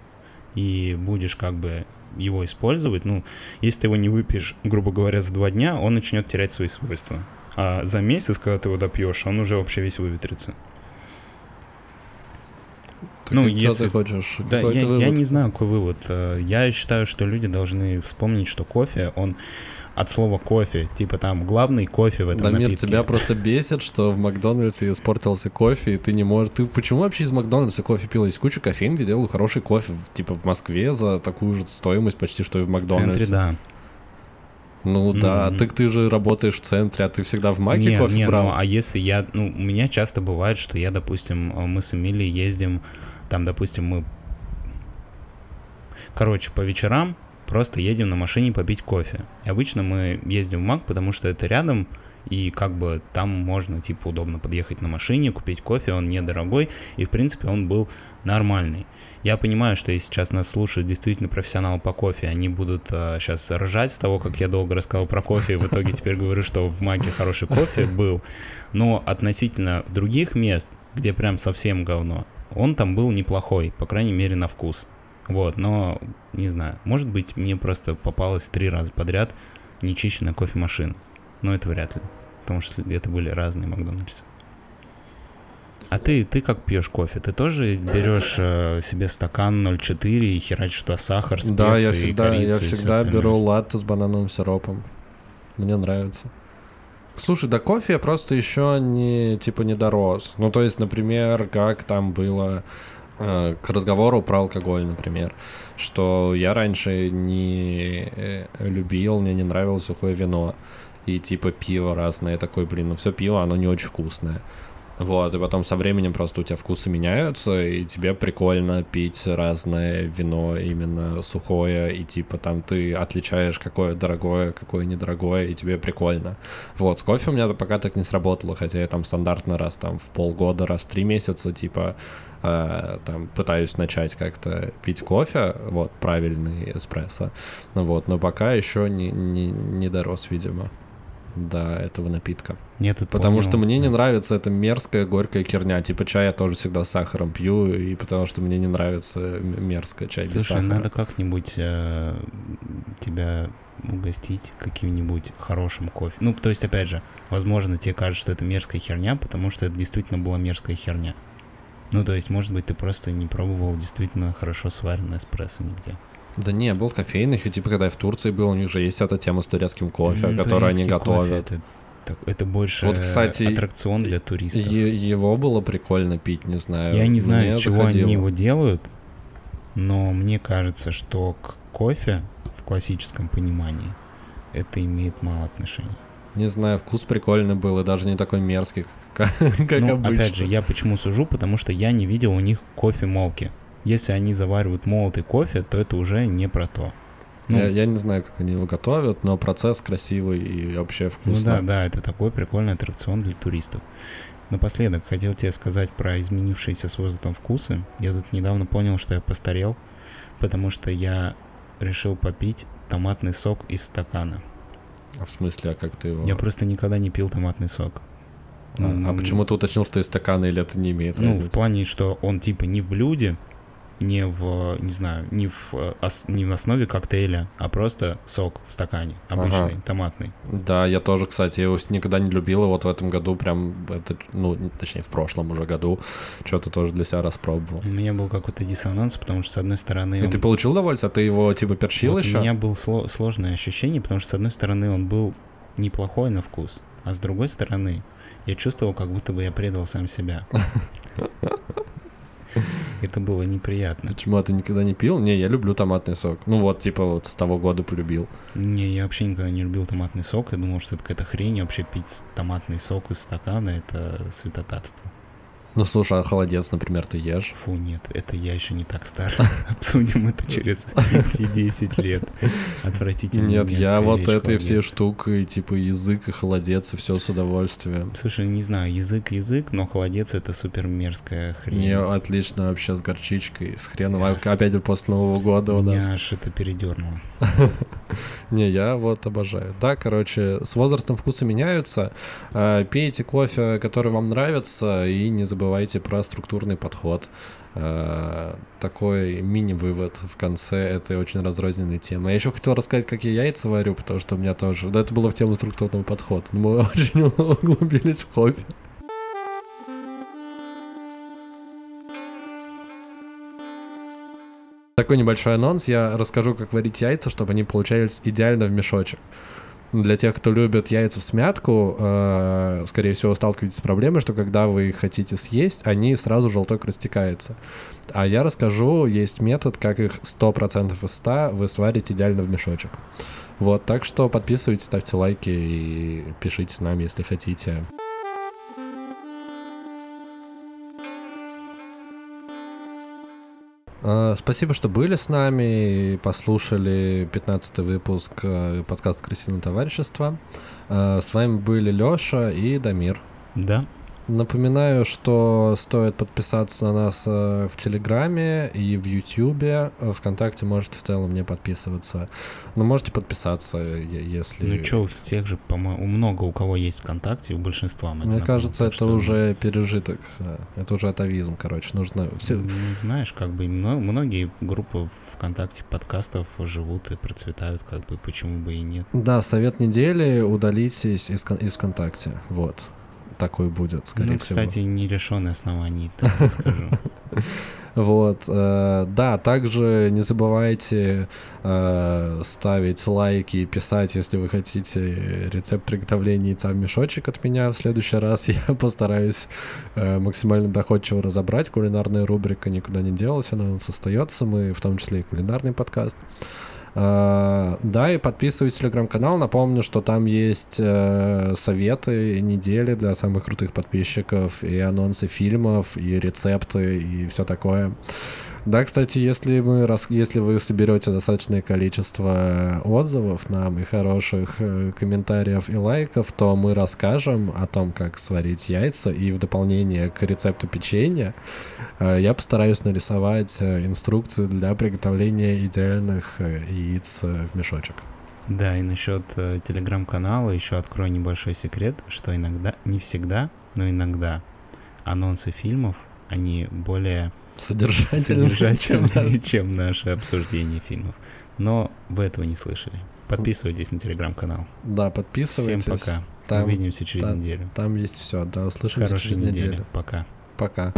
и будешь как бы его использовать, ну, если ты его не выпьешь, грубо говоря, за два дня, он начнет терять свои свойства. А за месяц, когда ты его допьешь, он уже вообще весь выветрится. Так Ну, если- ты хочешь? Да, я, ты я вывод? не знаю, какой вывод. Э, Я считаю, что люди должны вспомнить, что кофе, он от слова кофе, типа там главный кофе в этом Дамир, напитке. тебя просто бесит, что в Макдональдсе испортился кофе, и ты не можешь... Ты почему вообще из Макдональдса кофе пил? Есть куча кофеин, где делают хороший кофе, в- типа в Москве за такую же стоимость почти, что и в в Макдональдсе. центре, да. Ну да, Ну, так ты же работаешь в центре, а ты всегда в Маке не, кофе не, брал? ну, а если я, ну, у меня часто бывает, что я, допустим, э, мы с Эмилией ездим, там, допустим, мы, короче, по вечерам просто едем на машине попить кофе. И обычно мы ездим в Мак, потому что это рядом, и как бы там можно, типа, удобно подъехать на машине, купить кофе, он недорогой, и, в принципе, он был нормальный. Я понимаю, что если сейчас нас слушают действительно профессионалы по кофе, они будут сейчас ржать с того, как я долго рассказал про кофе, и в итоге теперь говорю, что в Маке хороший кофе был. Но относительно других мест, где прям совсем говно, он там был неплохой, по крайней мере, на вкус. Вот, но, не знаю, может быть, мне просто попалось три раза подряд нечищенная кофемашина. Но это вряд ли, потому что это были разные Макдональдсы. А ты, ты как пьешь кофе? Ты тоже берешь э, себе стакан 0,4 и херачишь туда сахар, специи, Да, я всегда, корицу я всегда беру латте с банановым сиропом. Мне нравится. Слушай, до кофе я просто еще не, типа, не дорос. Ну, то есть, например, как там было э, к разговору про алкоголь, например, что я раньше не э, любил, мне не нравилось сухое вино и типа пиво разное, Я такой, блин, ну все пиво, оно не очень вкусное. Вот, и потом со временем просто у тебя вкусы меняются, и тебе прикольно пить разное вино именно сухое, и типа там ты отличаешь, какое дорогое, какое недорогое, и тебе прикольно. Вот, с кофе у меня пока так не сработало, хотя я там стандартно раз там в полгода, раз в три месяца, типа, э, там пытаюсь начать как-то пить кофе, вот, правильный эспрессо, вот, но пока еще не, не, не дорос, видимо, до этого напитка. Нет, тут Потому понял. что мне не нравится эта мерзкая, горькая херня. Типа чай я тоже всегда с сахаром пью, и потому что мне не нравится мерзкая чай без Слушай, сахара. надо как-нибудь э, тебя угостить каким-нибудь хорошим кофе. Ну, то есть, опять же, возможно, тебе кажется, что это мерзкая херня, потому что это действительно была мерзкая херня. Ну, то есть, может быть, ты просто не пробовал действительно хорошо сваренный эспрессо нигде. Да не, был кофейных, и типа когда я в Турции был, у них же есть эта тема с турецким кофе, М, который они турецкий кофе готовят. Это, это больше Вот, кстати, аттракцион для туристов. Его было прикольно пить, не знаю. Я не знаю, Мне из чего заходило. они его делают, но мне кажется, что к кофе в классическом понимании это имеет мало отношения. Не знаю, вкус прикольный был, и даже не такой мерзкий, как, как ну, обычно. опять же, я почему сужу, потому что я не видел у них кофе-молки. Если они заваривают молотый кофе, то это уже не про то. Ну, я, я не знаю, как они его готовят, но процесс красивый и вообще ну вкусно. да, да, это такой прикольный аттракцион для туристов. Напоследок хотел тебе сказать про изменившиеся с возрастом вкусы. Я тут недавно понял, что я постарел, потому что я решил попить томатный сок из стакана. А в смысле, а как ты его... Я просто никогда не пил томатный сок. А, а Ну, почему ты уточнил, что из стакана или это не имеет Ну, в разницы? плане, что он типа не в блюде, не в, не знаю, не в, э, ос- не в основе коктейля, а просто сок в стакане, обычный, Ага. томатный. Да, я тоже, кстати, его никогда не любил, и вот в этом году прям, это, ну, точнее, в прошлом уже году, что-то тоже для себя распробовал. У меня был какой-то диссонанс, потому что, с одной стороны, И он- ты получил удовольствие? А ты его, типа, перчил вот еще? у меня было сло- сложное ощущение, потому что, с одной стороны, он был неплохой на вкус, а с другой стороны, я чувствовал, как будто бы я предал сам себя. Это было неприятно. Почему, а ты никогда не пил? Не, я люблю томатный сок. Ну вот, типа, вот с того года полюбил. Не, я вообще никогда не любил томатный сок. Я думал, что это какая-то хрень. Вообще пить томатный сок из стакана — это святотатство. Ну, слушай, а холодец, например, ты ешь? Фу, нет, это я еще не так стар. Обсудим это через эти 10 лет. Отвратительно. Нет, я вот этой все холодец. штукой, типа, язык и холодец, и все с удовольствием. Слушай, не знаю, язык язык, но холодец это супер мерзкая хрень. Мне отлично вообще с горчичкой, с хреном. Опять же после Нового года у Меня нас. аж это передернуло. Не, я вот обожаю. Да, короче, с возрастом вкусы меняются. А, пейте кофе, который вам нравится, и не забывайте про структурный подход. А, такой мини-вывод в конце этой очень разрозненной темы. Я еще хотел рассказать, как я яйца варю, потому что у меня тоже... Да, это было в тему структурного подхода. Но мы очень углубились в кофе. Такой небольшой анонс. Я расскажу, как варить яйца, чтобы они получались идеально в мешочек. Для тех, кто любит яйца в смятку, э, скорее всего, сталкиваетесь с проблемой, что когда вы их хотите съесть, они сразу желток растекается. А я расскажу, есть метод, как их 100% из 100 вы сварите идеально в мешочек. Вот, так что подписывайтесь, ставьте лайки и пишите нам, если хотите. Спасибо, что были с нами и послушали 15 выпуск э, подкаста «Крысиное товарищество». А, с вами были Лёша и Дамир. Да. Напоминаю, что стоит подписаться на нас э, в Телеграме и в Ютьюбе. Вконтакте можете в целом не подписываться. Но можете подписаться, если... Ну что, у всех же, по-моему, много у кого есть ВКонтакте, у большинства. Мне кажется, это что... уже пережиток. Э, это уже атовизм, короче. Нужно... Все... Ну, знаешь, как бы многие группы ВКонтакте подкастов живут и процветают, как бы почему бы и нет. Да, совет недели удалитесь из, из ВКонтакте. Вот такой будет, скорее ну, всего. кстати, нерешенное основание, так скажу. Вот, э, да, также не забывайте э, ставить лайки и писать, если вы хотите рецепт приготовления яйца в мешочек от меня. В следующий раз я постараюсь э, максимально доходчиво разобрать. Кулинарная рубрика никуда не делась, она у нас остается. Мы в том числе и кулинарный подкаст. А, да, и подписывайтесь в телеграм-канал. Напомню, что там есть э, советы недели для самых крутых подписчиков, и анонсы фильмов, и рецепты, и все такое. Да, кстати, если мы раз, если вы соберете достаточное количество отзывов нам и хороших э, комментариев и лайков, то мы расскажем о том, как сварить яйца, и в дополнение к рецепту печенья э, я постараюсь нарисовать э, инструкцию для приготовления идеальных э, яиц э, в мешочек. Да, и насчет э, телеграм-канала еще открою небольшой секрет, что иногда, не всегда, но иногда анонсы фильмов, они более содержательным, содержательным чем наше обсуждение фильмов. Но вы этого не слышали. Подписывайтесь на телеграм-канал. Да, подписывайтесь. Всем пока. Там, Увидимся через да, неделю. Там есть все. Да, услышимся Хорошей через недели. неделю. Пока. Пока.